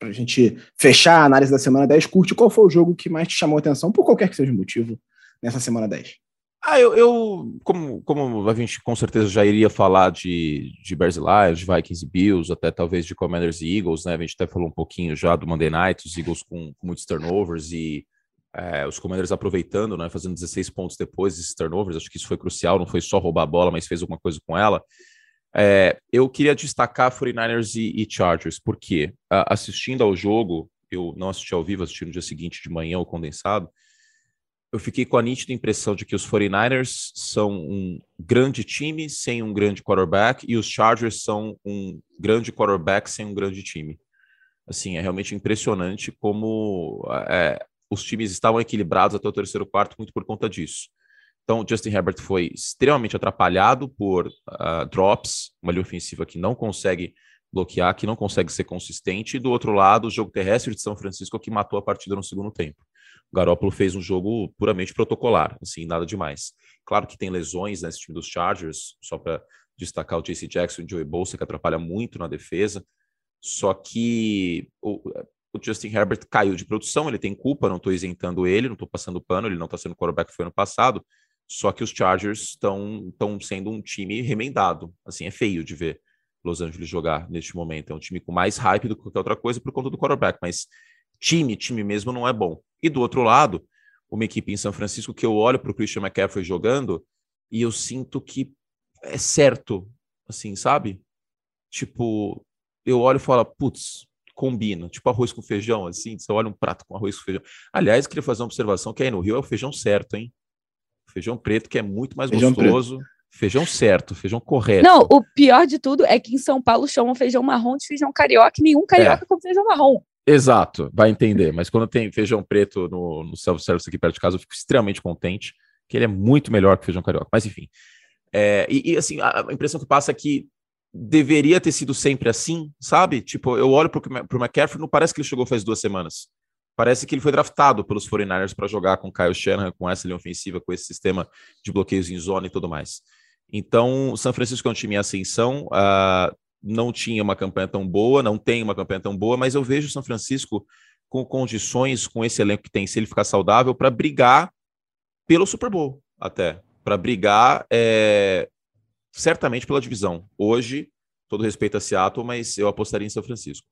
Para a gente fechar a análise da semana 10, curte qual foi o jogo que mais te chamou a atenção, por qualquer que seja o motivo, nessa semana 10? Ah, eu, eu como, como a gente com certeza já iria falar de, de Bears Lions, de Vikings e Bills, até talvez de Commanders e Eagles, né? A gente até falou um pouquinho já do Monday Night, os Eagles com, com muitos turnovers e é, os Commanders aproveitando, né, fazendo 16 pontos depois desses turnovers, acho que isso foi crucial, não foi só roubar a bola, mas fez alguma coisa com ela. É, eu queria destacar 49ers e, e Chargers, porque assistindo ao jogo, eu não assisti ao vivo, assisti no dia seguinte de manhã o condensado, eu fiquei com a nítida impressão de que os 49ers são um grande time sem um grande quarterback e os Chargers são um grande quarterback sem um grande time. Assim, é realmente impressionante como é, os times estavam equilibrados até o terceiro quarto muito por conta disso. Então, Justin Herbert foi extremamente atrapalhado por uh, drops, uma linha ofensiva que não consegue bloquear, que não consegue ser consistente, e do outro lado, o jogo terrestre de São Francisco que matou a partida no segundo tempo. O Garoppolo fez um jogo puramente protocolar, assim, nada demais. Claro que tem lesões nesse time dos Chargers, só para destacar o JC Jackson e o Joey Bolsa, que atrapalha muito na defesa. Só que o, o Justin Herbert caiu de produção, ele tem culpa, não estou isentando ele, não estou passando pano, ele não está sendo quarterback que foi ano passado, só que os Chargers estão sendo um time remendado, assim, é feio de ver Los Angeles jogar neste momento, é um time com mais hype do que qualquer outra coisa por conta do quarterback, mas time, time mesmo não é bom. E do outro lado, uma equipe em São Francisco que eu olho para o Christian McCaffrey jogando e eu sinto que é certo, assim, sabe? Tipo, eu olho e falo, putz, combina, tipo arroz com feijão, assim, você olha um prato com arroz com feijão. Aliás, queria fazer uma observação que aí no Rio é o feijão certo, hein? Feijão preto, que é muito mais feijão gostoso. Preto. Feijão certo, feijão correto. Não, o pior de tudo é que em São Paulo chamam feijão marrom de feijão carioca e nenhum carioca é. come feijão marrom. Exato, vai entender. Mas quando tem feijão preto no, no self-service aqui perto de casa, eu fico extremamente contente, que ele é muito melhor que feijão carioca. Mas enfim. É, e, e, assim, a, impressão que passa é que deveria ter sido sempre assim, sabe? Tipo, eu olho pro, pro McCaffrey, não parece que ele chegou faz duas semanas. Parece que ele foi draftado pelos 49ers para jogar com Kyle Shanahan, com essa linha ofensiva, com esse sistema de bloqueios em zona e tudo mais. Então, São Francisco é um time em ascensão, uh, não tinha uma campanha tão boa, não tem uma campanha tão boa, mas eu vejo São Francisco com condições, com esse elenco que tem, se ele ficar saudável, para brigar pelo Super Bowl, até. Para brigar é, certamente pela divisão. Hoje, todo respeito a Seattle, mas eu apostaria em São Francisco.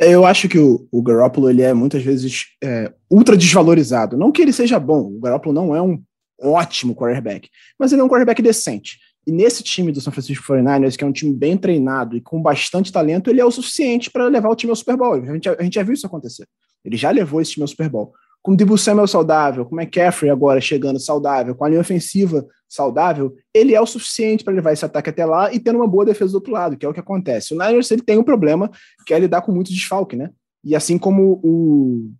Eu acho que o, o Garoppolo ele é muitas vezes é, ultra desvalorizado. Não que ele seja bom, o Garoppolo não é um ótimo quarterback, mas ele é um quarterback decente. E nesse time do San Francisco 49ers, que é um time bem treinado e com bastante talento, ele é o suficiente para levar o time ao Super Bowl. A gente, a gente já viu isso acontecer. Ele já levou esse time ao Super Bowl com o Debo Samuel saudável, com o McCaffrey agora chegando saudável, com a linha ofensiva saudável, ele é o suficiente para levar esse ataque até lá e tendo uma boa defesa do outro lado, que é o que acontece. O Niners ele tem um problema que é lidar com muito desfalque, né? E assim como o,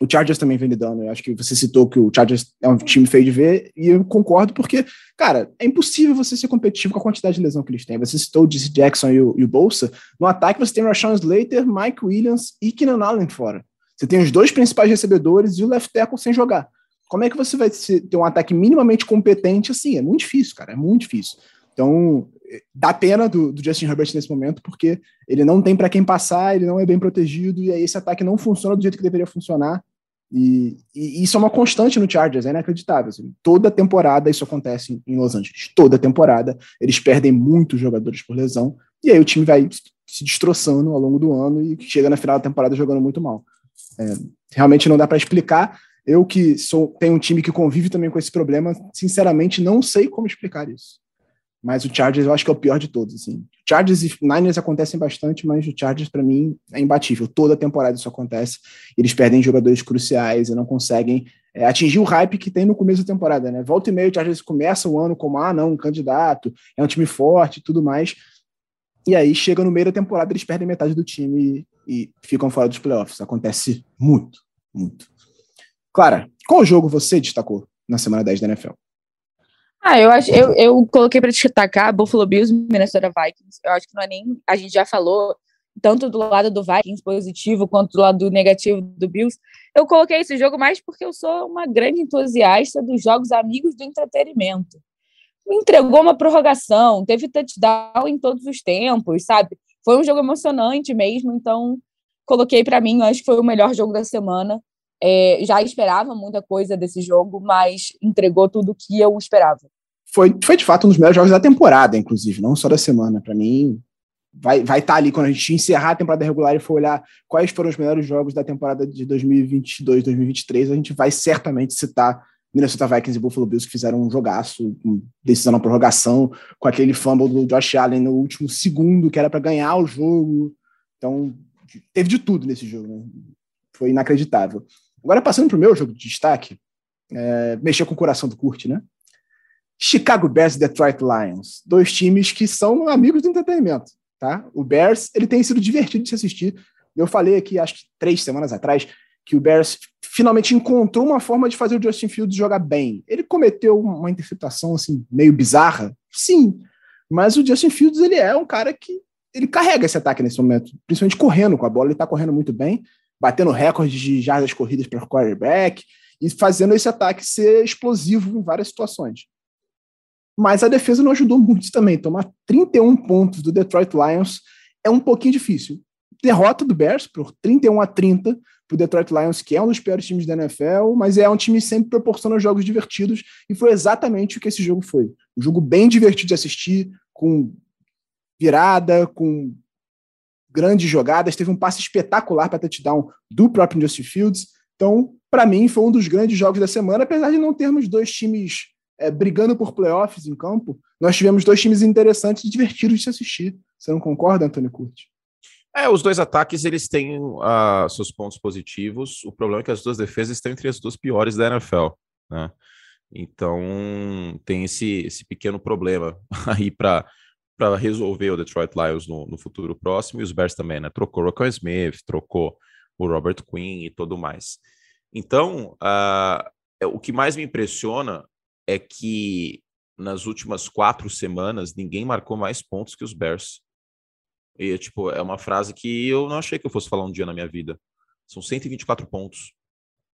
o Chargers também vem lidando, eu acho que você citou que o Chargers é um time feio de ver, e eu concordo porque, cara, é impossível você ser competitivo com a quantidade de lesão que eles têm. Você citou o Jackson e o, e o Bolsa, no ataque você tem Rashawn Slater, Mike Williams e Keenan Allen fora. Você tem os dois principais recebedores e o left tackle sem jogar. Como é que você vai ter um ataque minimamente competente assim? É muito difícil, cara, é muito difícil. Então, dá pena do, do Justin Herbert nesse momento, porque ele não tem para quem passar, ele não é bem protegido, e aí esse ataque não funciona do jeito que deveria funcionar. E, e isso é uma constante no Chargers, é inacreditável. Assim. Toda temporada isso acontece em Los Angeles. Toda temporada eles perdem muitos jogadores por lesão, e aí o time vai se destroçando ao longo do ano e chega na final da temporada jogando muito mal. É, realmente não dá para explicar. Eu que sou tenho um time que convive também com esse problema, sinceramente não sei como explicar isso. Mas o Chargers eu acho que é o pior de todos. Assim. Chargers e Niners acontecem bastante, mas o Chargers para mim é imbatível. Toda temporada isso acontece. Eles perdem jogadores cruciais e não conseguem é, atingir o hype que tem no começo da temporada. Né? Volta e meio, o Chargers começa o ano como, ah, não, um candidato, é um time forte e tudo mais. E aí chega no meio da temporada, eles perdem metade do time e, ficam fora dos playoffs. Acontece muito, muito. Clara, qual jogo você destacou na semana 10 da NFL? Ah, eu acho, eu, eu coloquei para destacar Buffalo Bills Minnesota Vikings. Eu acho que não é nem. A gente já falou, tanto do lado do Vikings positivo quanto do lado negativo do Bills. Eu coloquei esse jogo mais porque eu sou uma grande entusiasta dos jogos amigos do entretenimento. Entregou uma prorrogação, teve touchdown em todos os tempos, sabe? Foi um jogo emocionante mesmo, então coloquei para mim, acho que foi o melhor jogo da semana. É, já esperava muita coisa desse jogo, mas entregou tudo o que eu esperava. Foi, foi de fato um dos melhores jogos da temporada, inclusive, não só da semana. Para mim, vai estar vai tá ali quando a gente encerrar a temporada regular e for olhar quais foram os melhores jogos da temporada de 2022, 2023, a gente vai certamente citar Minnesota Vikings e Buffalo Bills que fizeram um jogaço, decisão na prorrogação, com aquele fumble do Josh Allen no último segundo, que era para ganhar o jogo. Então, teve de tudo nesse jogo, né? Foi inacreditável. Agora, passando para o meu jogo de destaque, é, mexer com o coração do Kurt, né? Chicago Bears e Detroit Lions, dois times que são amigos do entretenimento, tá? O Bears, ele tem sido divertido de se assistir. Eu falei aqui, acho que três semanas atrás, que o Bears finalmente encontrou uma forma de fazer o Justin Fields jogar bem. Ele cometeu uma interceptação assim meio bizarra, sim, mas o Justin Fields ele é um cara que ele carrega esse ataque nesse momento, principalmente correndo com a bola, ele está correndo muito bem batendo recordes de jardas corridas para o quarterback e fazendo esse ataque ser explosivo em várias situações. Mas a defesa não ajudou muito também. Tomar 31 pontos do Detroit Lions é um pouquinho difícil. Derrota do Bears por 31 a 30 para o Detroit Lions, que é um dos piores times da NFL, mas é um time que sempre proporciona jogos divertidos, e foi exatamente o que esse jogo foi. Um jogo bem divertido de assistir, com virada, com grandes jogadas, teve um passe espetacular para touchdown do próprio Justin Fields. Então, para mim, foi um dos grandes jogos da semana, apesar de não termos dois times é, brigando por playoffs em campo, nós tivemos dois times interessantes e divertidos de se assistir. Você não concorda, Antônio Curti? É, os dois ataques eles têm uh, seus pontos positivos. O problema é que as duas defesas estão entre as duas piores da NFL, né? Então tem esse, esse pequeno problema aí para resolver o Detroit Lions no, no, futuro próximo, e os Bears também, né? Trocou o Rocco Smith, trocou o Robert Quinn e tudo mais. Então, uh, o que mais me impressiona é que nas últimas quatro semanas ninguém marcou mais pontos que os Bears. E, tipo, é uma frase que eu não achei que eu fosse falar um dia na minha vida. São 124 pontos.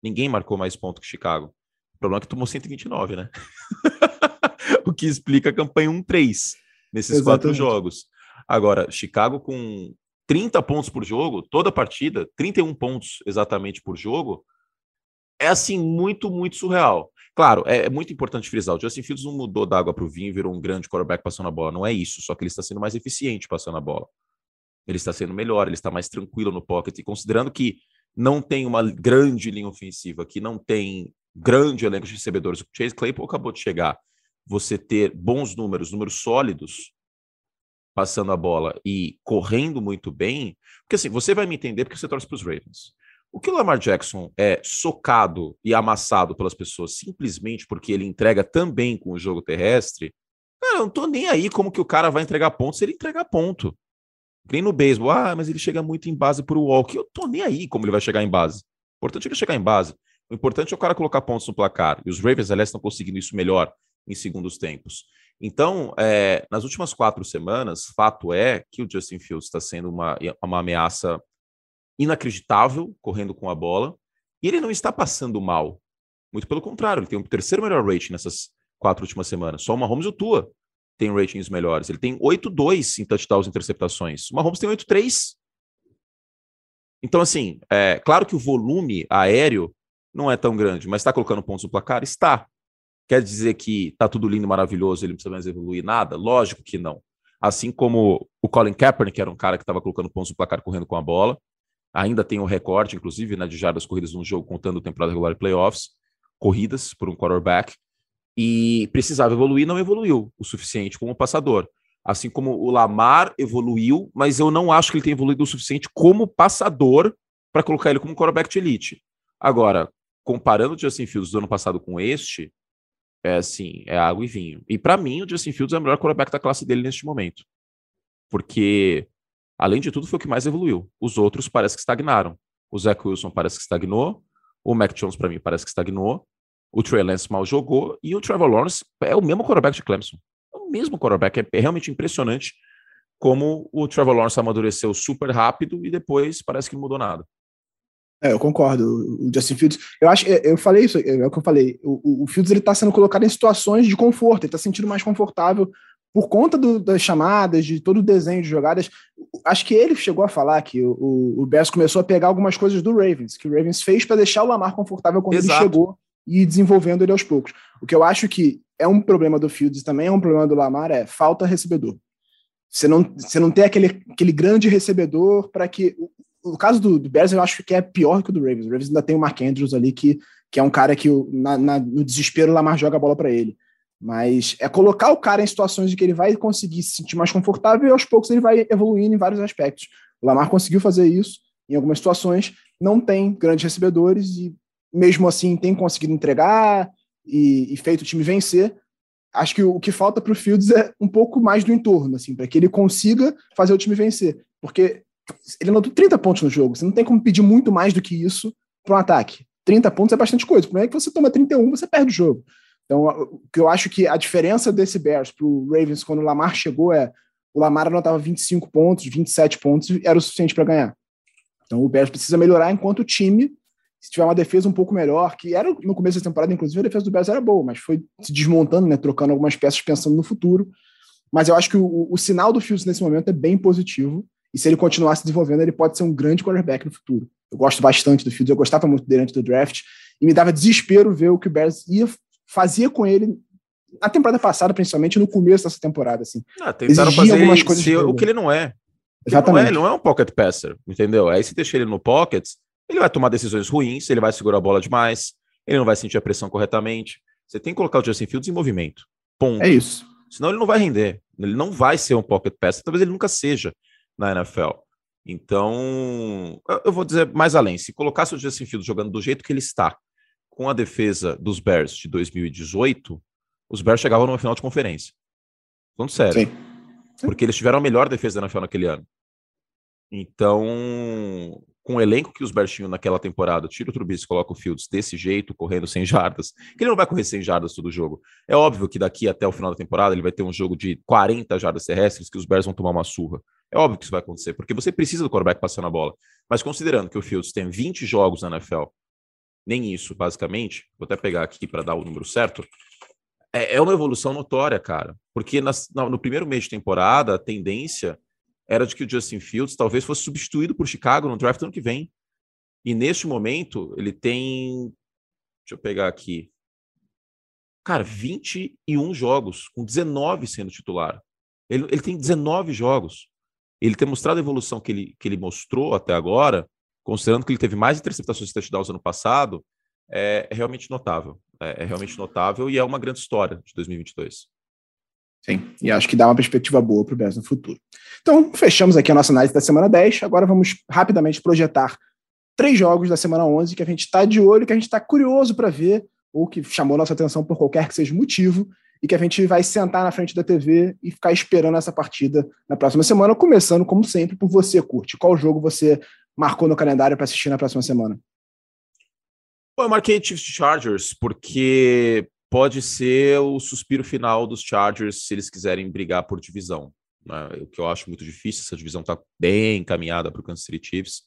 Ninguém marcou mais pontos que Chicago. O problema é que tomou 129, né? o que explica a campanha 1-3 nesses Exatamente. quatro jogos. Agora, Chicago com 30 pontos por jogo, toda partida, 31 pontos exatamente por jogo, é assim, muito, muito surreal. Claro, é, é muito importante frisar, o Justin Fields não mudou da água para o vinho, virou um grande quarterback passando a bola, não é isso, só que ele está sendo mais eficiente passando a bola. Ele está sendo melhor, ele está mais tranquilo no pocket, e considerando que não tem uma grande linha ofensiva, que não tem grande elenco de recebedores, o Chase Claypool acabou de chegar, você ter bons números, números sólidos, passando a bola e correndo muito bem, porque assim, você vai me entender porque você torce para os Ravens. O que o Lamar Jackson é socado e amassado pelas pessoas simplesmente porque ele entrega também com o jogo terrestre, cara, eu não tô nem aí como que o cara vai entregar ponto se ele entregar ponto. Nem no beisebol, ah, mas ele chega muito em base por walk. Eu tô nem aí como ele vai chegar em base. O importante é ele chegar em base. O importante é o cara colocar pontos no placar. E os Ravens, aliás, estão conseguindo isso melhor em segundos tempos. Então, é, nas últimas quatro semanas, fato é que o Justin Fields está sendo uma, uma ameaça inacreditável correndo com a bola e ele não está passando mal. Muito pelo contrário, ele tem o terceiro melhor rating nessas quatro últimas semanas. Só o Mahomes e o Tua tem ratings melhores. Ele tem 8-2 em touchdowns e interceptações. O Mahomes tem 8-3. Então, assim, é claro que o volume aéreo não é tão grande, mas está colocando pontos no placar? Está. Quer dizer que tá tudo lindo, maravilhoso, ele não precisa mais evoluir nada? Lógico que não. Assim como o Colin Kaepernick, que era um cara que estava colocando pontos no placar correndo com a bola, ainda tem o recorde, inclusive, né, de jardas corridas num jogo, contando temporada regular e playoffs, corridas por um quarterback, e precisava evoluir, não evoluiu o suficiente como passador. Assim como o Lamar evoluiu, mas eu não acho que ele tenha evoluído o suficiente como passador para colocar ele como quarterback de elite. Agora, comparando o Justin Fields do ano passado com este, é assim, é água e vinho. E para mim, o Justin Fields é o melhor quarterback da classe dele neste momento. Porque, além de tudo, foi o que mais evoluiu. Os outros parece que estagnaram. O Zach Wilson parece que estagnou. O Mac Jones, para mim, parece que estagnou. O Trey Lance mal jogou. E o Trevor Lawrence é o mesmo quarterback de Clemson. É o mesmo quarterback. É, é realmente impressionante como o Trevor Lawrence amadureceu super rápido e depois parece que não mudou nada. É, eu concordo. O Justin Fields, eu acho, é, eu falei isso, é o que eu falei. O, o Fields ele está sendo colocado em situações de conforto, ele está sentindo mais confortável por conta do, das chamadas, de todo o desenho de jogadas. Acho que ele chegou a falar que o, o, o Bears começou a pegar algumas coisas do Ravens, que o Ravens fez para deixar o Lamar confortável quando Exato. ele chegou e desenvolvendo ele aos poucos. O que eu acho que é um problema do Fields também é um problema do Lamar é falta recebedor. Você não, você não tem aquele, aquele grande recebedor para que. O, caso do, do, Bears eu acho que é pior que o do Ravens. O Ravens ainda tem o Mark Andrews ali, que, que é um cara que na, na, no desespero o Lamar joga a bola para ele. Mas é colocar o cara em situações de que ele vai conseguir se sentir mais confortável e aos poucos ele vai evoluindo em vários aspectos. O Lamar conseguiu fazer isso em algumas situações, não tem grandes recebedores e mesmo assim tem conseguido entregar e, e feito o time vencer. Acho que o, o que falta para o Fields é um pouco mais do entorno, assim, para que ele consiga fazer o time vencer. Porque ele anotou 30 pontos no jogo, você não tem como pedir muito mais do que isso para um ataque. 30 pontos é bastante coisa. O problema é que você toma 31, você perde o jogo. Então, o que eu acho que a diferença desse Bears para o Ravens quando o Lamar chegou é o Lamar anotava 25 pontos, 27 pontos era o suficiente para ganhar. Então, o Bears precisa melhorar enquanto o time, se tiver uma defesa um pouco melhor, que era no começo da temporada, inclusive, a defesa do Bears era boa, mas foi se desmontando, né, trocando algumas peças pensando no futuro. Mas eu acho que o, o sinal do Fields nesse momento é bem positivo. E se ele continuar se desenvolvendo, ele pode ser um grande quarterback no futuro. Eu gosto bastante do Fields, eu gostava muito dele antes do draft. E me dava desespero ver o que o Bears ia fazia com ele na temporada passada, principalmente no começo dessa temporada, assim. Ah, tentaram fazer algumas coisas o que ele não é. Exatamente. Ele não, é, ele não é um pocket passer, entendeu? Aí se deixa ele no pocket, ele vai tomar decisões ruins, ele vai segurar a bola demais, ele não vai sentir a pressão corretamente. Você tem que colocar o Justin Fields em movimento. Ponto. É isso. Senão ele não vai render. Ele não vai ser um pocket passer, talvez ele nunca seja na NFL. Então, eu vou dizer mais além. Se colocasse o Justin Fields jogando do jeito que ele está, com a defesa dos Bears de 2018, os Bears chegavam numa final de conferência. Falando sério. Sim. Porque eles tiveram a melhor defesa da NFL naquele ano. Então, com o elenco que os Bears naquela temporada, tira o Trubisky, coloca o Fields desse jeito, correndo sem jardas, que ele não vai correr sem jardas todo jogo. É óbvio que daqui até o final da temporada ele vai ter um jogo de 40 jardas terrestres que os Bears vão tomar uma surra. É óbvio que isso vai acontecer, porque você precisa do quarterback passando a bola. Mas considerando que o Fields tem 20 jogos na NFL nem isso, basicamente. Vou até pegar aqui para dar o número certo. É, é uma evolução notória, cara. Porque nas, no primeiro mês de temporada, a tendência era de que o Justin Fields talvez fosse substituído por Chicago no draft ano que vem. E neste momento, ele tem. Deixa eu pegar aqui. Cara, 21 jogos, com 19 sendo titular. Ele, ele tem 19 jogos. Ele tem mostrado a evolução que ele, que ele mostrou até agora considerando que ele teve mais interceptações de touchdowns ano passado, é, é realmente notável. É, é, realmente notável e é uma grande história de 2022. Sim, e acho que dá uma perspectiva boa para o Bears no futuro. Então, fechamos aqui a nossa análise da semana 10. Agora vamos rapidamente projetar três jogos da semana 11 que a gente está de olho, que a gente está curioso para ver, ou que chamou nossa atenção por qualquer que seja o motivo, e que a gente vai sentar na frente da TV e ficar esperando essa partida na próxima semana, começando, como sempre, por você, Curte. Qual jogo você marcou no calendário para assistir na próxima semana? Bom, eu marquei Chiefs Chargers porque pode ser o suspiro final dos Chargers se eles quiserem brigar por divisão. Né? O que eu acho muito difícil, essa divisão está bem encaminhada para o Kansas City Chiefs.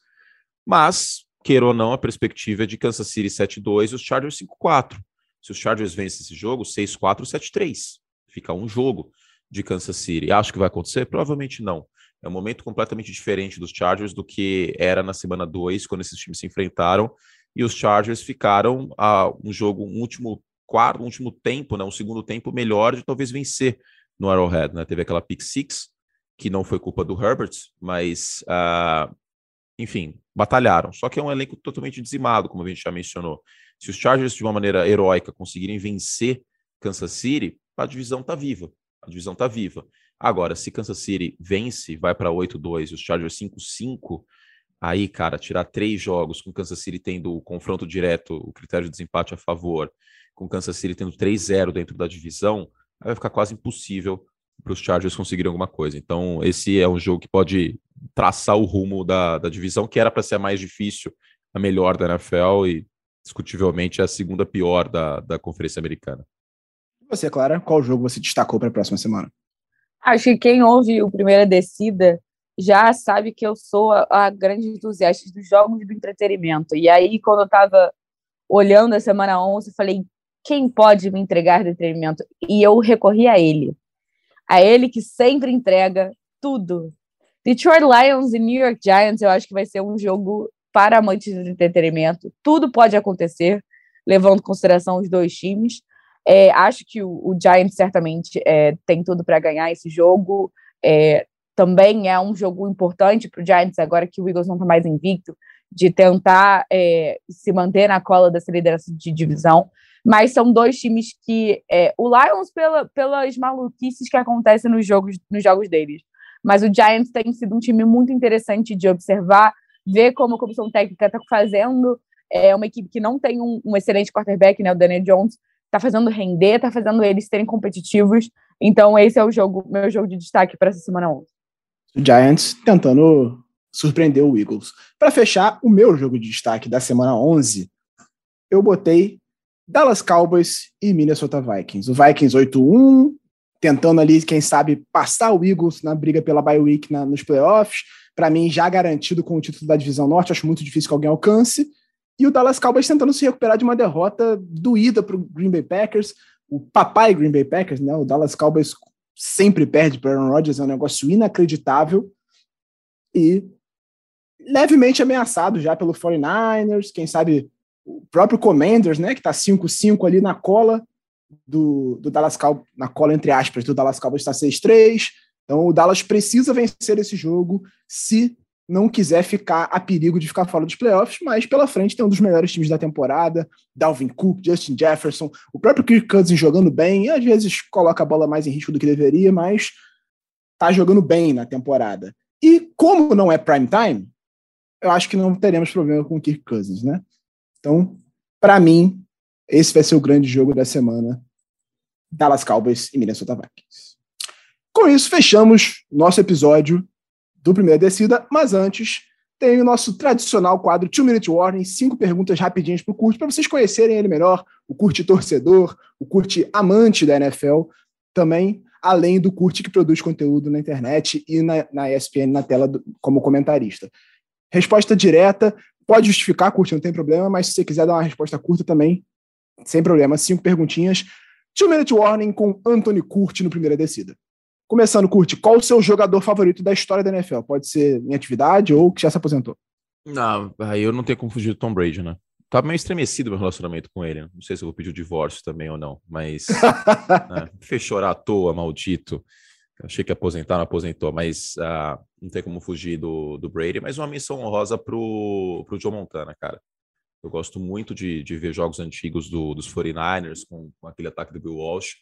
Mas, queira ou não, a perspectiva é de Kansas City 7-2 e os Chargers 5-4. Se os Chargers vencem esse jogo, 6-4, 7-3. Fica um jogo de Kansas City. Acho que vai acontecer? Provavelmente não. É um momento completamente diferente dos Chargers do que era na semana 2, quando esses times se enfrentaram, e os Chargers ficaram a um jogo, um último quarto, último tempo, né, um segundo tempo melhor de talvez vencer no Arrowhead. Né? Teve aquela pick six, que não foi culpa do Herbert, mas uh, enfim, batalharam. Só que é um elenco totalmente dizimado, como a gente já mencionou. Se os Chargers, de uma maneira heróica, conseguirem vencer Kansas City, a divisão está viva. A divisão está viva. Agora, se Kansas City vence, vai para 8-2 e os Chargers 5-5, aí, cara, tirar três jogos com Kansas City tendo o confronto direto, o critério de desempate a favor, com Kansas City tendo 3-0 dentro da divisão, aí vai ficar quase impossível para os Chargers conseguirem alguma coisa. Então, esse é um jogo que pode traçar o rumo da, da divisão, que era para ser a mais difícil, a melhor da NFL e, discutivelmente, a segunda pior da, da Conferência Americana. Você, Clara, qual jogo você destacou para a próxima semana? Acho que quem ouve o Primeira Descida já sabe que eu sou a, a grande entusiasta dos jogos do entretenimento. E aí, quando eu estava olhando a semana 11, falei, quem pode me entregar entretenimento? E eu recorri a ele. A ele que sempre entrega tudo. Detroit Lions e New York Giants, eu acho que vai ser um jogo para amantes de entretenimento. Tudo pode acontecer, levando em consideração os dois times. É, acho que o, o Giants certamente é, tem tudo para ganhar esse jogo. É, também é um jogo importante para o Giants, agora que o Eagles não está mais invicto, de tentar é, se manter na cola dessa liderança de divisão. Mas são dois times que. É, o Lions, pela, pelas maluquices que acontecem nos jogos, nos jogos deles. Mas o Giants tem sido um time muito interessante de observar, ver como a comissão técnica está fazendo. É uma equipe que não tem um, um excelente quarterback, né? O Daniel Jones está fazendo render, está fazendo eles serem competitivos. Então, esse é o jogo, meu jogo de destaque para essa semana 11. O Giants tentando surpreender o Eagles. Para fechar, o meu jogo de destaque da semana 11, eu botei Dallas Cowboys e Minnesota Vikings. O Vikings 8-1, tentando ali, quem sabe, passar o Eagles na briga pela bye week na, nos playoffs. Para mim, já garantido com o título da Divisão Norte, acho muito difícil que alguém alcance. E o Dallas Cowboys tentando se recuperar de uma derrota doída para o Green Bay Packers. O papai Green Bay Packers, né? O Dallas Cowboys sempre perde para Aaron Rodgers, é um negócio inacreditável. E levemente ameaçado já pelo 49ers, quem sabe o próprio Commanders, né, que está 5-5 ali na cola do, do Dallas Cowboys, na cola entre aspas, do Dallas Cowboys está 6-3. Então o Dallas precisa vencer esse jogo se não quiser ficar a perigo de ficar fora dos playoffs, mas pela frente tem um dos melhores times da temporada, Dalvin Cook, Justin Jefferson, o próprio Kirk Cousins jogando bem, às vezes coloca a bola mais em risco do que deveria, mas tá jogando bem na temporada. E como não é prime time, eu acho que não teremos problema com o Kirk Cousins, né? Então, para mim, esse vai ser o grande jogo da semana. Dallas Cowboys e Minnesota Vikings. Com isso, fechamos nosso episódio do Primeira Descida, mas antes tem o nosso tradicional quadro Two Minute Warning, cinco perguntas rapidinhas para o Curte, para vocês conhecerem ele melhor, o Curte torcedor, o Curte amante da NFL, também além do Curte que produz conteúdo na internet e na, na ESPN na tela do, como comentarista. Resposta direta, Pode justificar, curte, não tem problema, mas se você quiser dar uma resposta curta também, sem problema. Cinco perguntinhas. Two Minute Warning com Anthony Curti no primeira descida. Começando, Curti, qual o seu jogador favorito da história da NFL? Pode ser em atividade ou que já se aposentou? Não, aí eu não tenho como fugir do Tom Brady, né? Tá meio estremecido meu relacionamento com ele. Não sei se eu vou pedir o divórcio também ou não, mas né, fez chorar à toa, maldito. Achei que aposentar, não aposentou, mas uh, não tem como fugir do, do Brady. Mas uma missão honrosa pro, pro Joe Montana, cara. Eu gosto muito de, de ver jogos antigos do, dos 49ers com, com, aquele ataque do Bill Walsh.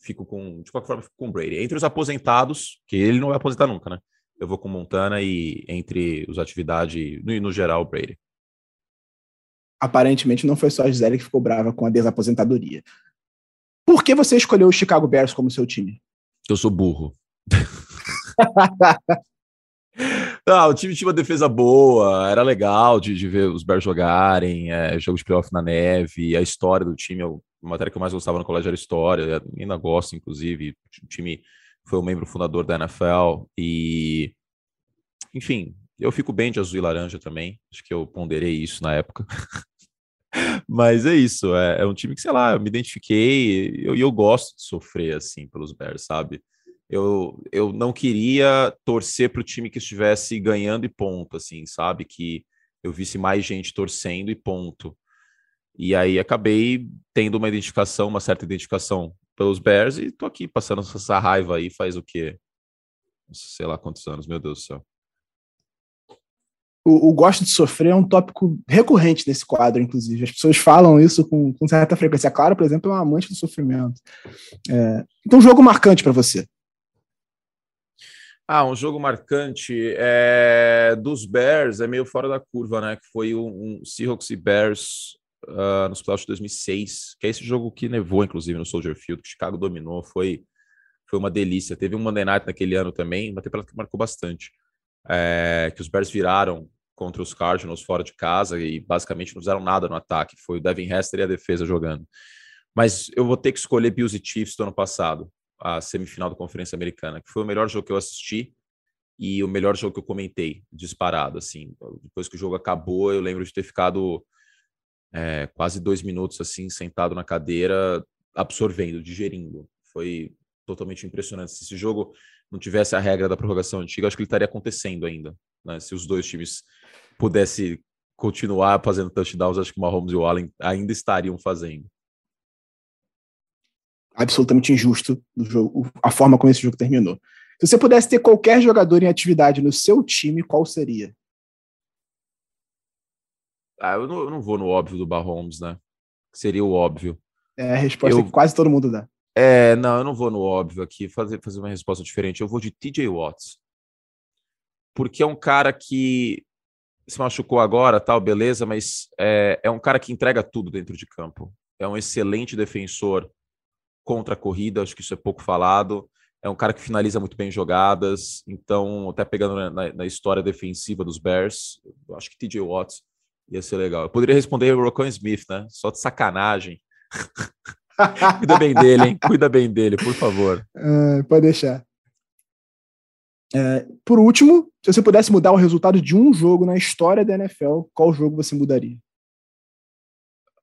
Fico com, de qualquer forma, fico com o Brady. Entre os aposentados, que ele não vai aposentar nunca, né? Eu vou com Montana e entre os atividades, no, no geral, o Brady. Aparentemente não foi só a Gisele que ficou brava com a desaposentadoria. Por que você escolheu o Chicago Bears como seu time? Eu sou burro. Não, o time tinha uma defesa boa, era legal de, de ver os Bears jogarem, é, jogos de playoff na neve, a história do time, a matéria que eu mais gostava no colégio era história, ainda gosto, inclusive. O time foi um membro fundador da NFL e, enfim, eu fico bem de azul e laranja também, acho que eu ponderei isso na época. Mas é isso, é, é, um time que, sei lá, eu me identifiquei e eu, eu, gosto de sofrer, assim, pelos Bears, sabe? Eu, eu não queria torcer para o time que estivesse ganhando e ponto, assim, sabe? Que eu visse mais gente torcendo e ponto. E aí acabei tendo uma identificação, uma certa identificação pelos Bears e tô aqui passando essa raiva aí faz o quê? Sei lá quantos anos, meu Deus do céu. o, o, gosto de sofrer é um tópico recorrente nesse quadro, inclusive. As pessoas falam isso com, com certa frequência. A Clara, por exemplo, é uma amante do sofrimento. É, então, um jogo marcante para você. Ah, um jogo marcante é, dos Bears é meio fora da curva, né? Que foi um, um Seahawks e Bears uh, nos playoffs de 2006, que é esse jogo que nevou, inclusive, no Soldier Field, que Chicago dominou, foi, foi uma delícia. Teve um Monday Night naquele ano também, uma temporada que marcou bastante é, que os Bears viraram contra os Cardinals fora de casa e basicamente não fizeram nada no ataque. Foi o Devin Hester e a defesa jogando. Mas eu vou ter que escolher Bills e Chiefs do ano passado, a semifinal da Conferência Americana, que foi o melhor jogo que eu assisti e o melhor jogo que eu comentei, disparado. Assim, depois que o jogo acabou, eu lembro de ter ficado é, quase dois minutos assim, sentado na cadeira, absorvendo, digerindo. Foi totalmente impressionante. Esse jogo não tivesse a regra da prorrogação antiga, acho que ele estaria acontecendo ainda. Né? Se os dois times pudessem continuar fazendo touchdowns, acho que o Mahomes e o Allen ainda estariam fazendo. Absolutamente injusto o jogo, a forma como esse jogo terminou. Se você pudesse ter qualquer jogador em atividade no seu time, qual seria? Ah, eu, não, eu não vou no óbvio do Mahomes, né? Seria o óbvio. É a resposta eu, que quase todo mundo dá. É, não, eu não vou no óbvio aqui, fazer, fazer uma resposta diferente. Eu vou de TJ Watts. Porque é um cara que se machucou agora, tal, beleza, mas é, é um cara que entrega tudo dentro de campo. É um excelente defensor contra a corrida, acho que isso é pouco falado. É um cara que finaliza muito bem jogadas, então, até pegando na, na história defensiva dos Bears, acho que TJ Watts ia ser legal. Eu poderia responder o Rocco Smith, né? Só de sacanagem. Cuida bem dele, hein? Cuida bem dele, por favor. Uh, pode deixar. É, por último, se você pudesse mudar o resultado de um jogo na história da NFL, qual jogo você mudaria?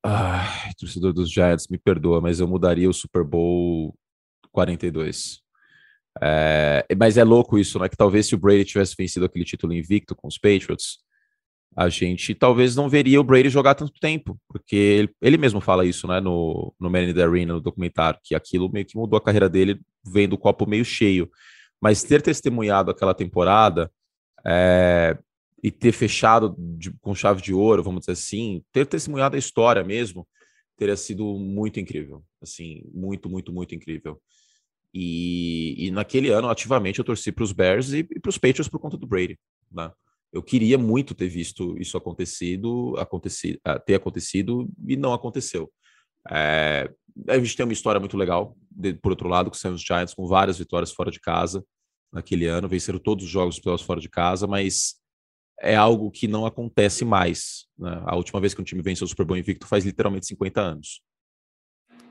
Ai, torcedor dos Giants, me perdoa, mas eu mudaria o Super Bowl 42. É, mas é louco isso, né? Que talvez se o Brady tivesse vencido aquele título invicto com os Patriots, a gente talvez não veria o Brady jogar tanto tempo, porque ele, ele mesmo fala isso, né, no, no Man in the Arena, no documentário, que aquilo meio que mudou a carreira dele, vendo o copo meio cheio. Mas ter testemunhado aquela temporada é, e ter fechado de, com chave de ouro, vamos dizer assim, ter testemunhado a história mesmo, teria sido muito incrível, assim, muito, muito, muito incrível. E, e naquele ano, ativamente, eu torci para os Bears e, e para os Patriots por conta do Brady, né? eu queria muito ter visto isso acontecido, aconteci, ah, ter acontecido e não aconteceu. É, a gente tem uma história muito legal, de, por outro lado, são os Giants com várias vitórias fora de casa naquele ano, venceram todos os jogos dos fora de casa, mas é algo que não acontece mais. Né? A última vez que um time venceu o Super Bowl invicto faz literalmente 50 anos.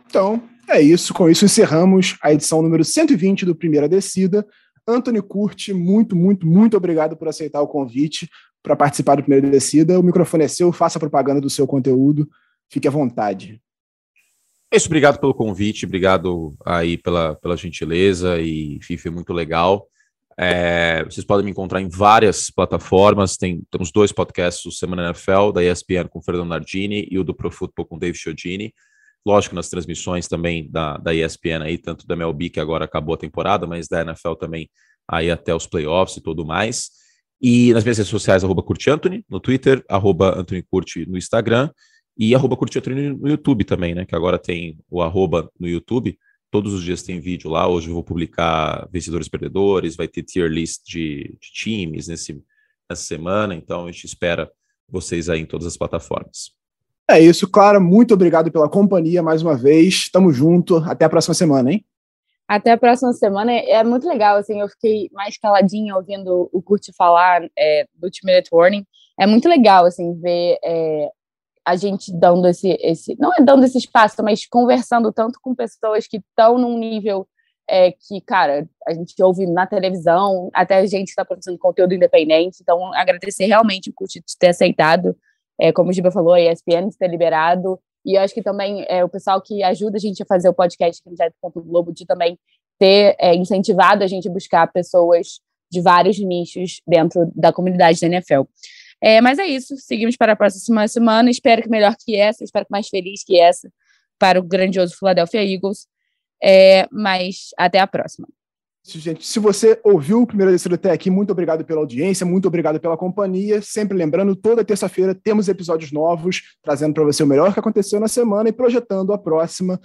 Então, é isso. Com isso, encerramos a edição número 120 do Primeira Descida. Anthony Curti, muito, muito, muito obrigado por aceitar o convite para participar do Primeiro Descida. O microfone é seu, faça propaganda do seu conteúdo, fique à vontade. É isso, obrigado pelo convite, obrigado aí pela, pela gentileza e foi muito legal. É, vocês podem me encontrar em várias plataformas. Tem, temos dois podcasts, o Semana NFL, da ESPN com o Fernando Nardini e o do Pro Football com o Dave Chiodini. Lógico, nas transmissões também da, da ESPN aí, tanto da MLB, que agora acabou a temporada, mas da NFL também aí até os playoffs e tudo mais. E nas minhas redes sociais, arroba Anthony, no Twitter, arroba Anthony Curti no Instagram e arroba Curti Anthony no YouTube também, né? Que agora tem o arroba no YouTube. Todos os dias tem vídeo lá. Hoje eu vou publicar vencedores perdedores, vai ter tier list de, de times nesse, nessa semana. Então a gente espera vocês aí em todas as plataformas. É isso, Clara. Muito obrigado pela companhia mais uma vez. Tamo junto. Até a próxima semana, hein? Até a próxima semana. É muito legal, assim, eu fiquei mais caladinha ouvindo o Curti falar é, do Minute Warning. É muito legal, assim, ver é, a gente dando esse, esse... Não é dando esse espaço, mas conversando tanto com pessoas que estão num nível é, que, cara, a gente ouve na televisão, até a gente está produzindo conteúdo independente. Então, agradecer realmente o Curti de ter aceitado é, como o Giba falou, a ESPN ter liberado, e eu acho que também é, o pessoal que ajuda a gente a fazer o podcast aqui no Globo de também ter é, incentivado a gente a buscar pessoas de vários nichos dentro da comunidade da NFL. É, mas é isso, seguimos para a próxima semana, espero que melhor que essa, espero que mais feliz que essa para o grandioso Philadelphia Eagles, é, mas até a próxima. gente. Se você ouviu o primeiro descido até aqui, muito obrigado pela audiência, muito obrigado pela companhia. Sempre lembrando, toda terça-feira temos episódios novos, trazendo para você o melhor que aconteceu na semana e projetando a próxima.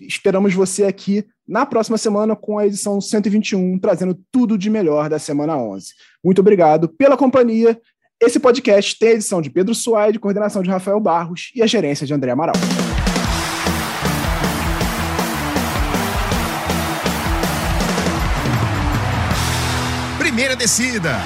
Esperamos você aqui na próxima semana com a edição 121, trazendo tudo de melhor da semana 11. Muito obrigado pela companhia. Esse podcast tem a edição de Pedro Suaide, coordenação de Rafael Barros e a gerência de André Amaral. Primeira descida.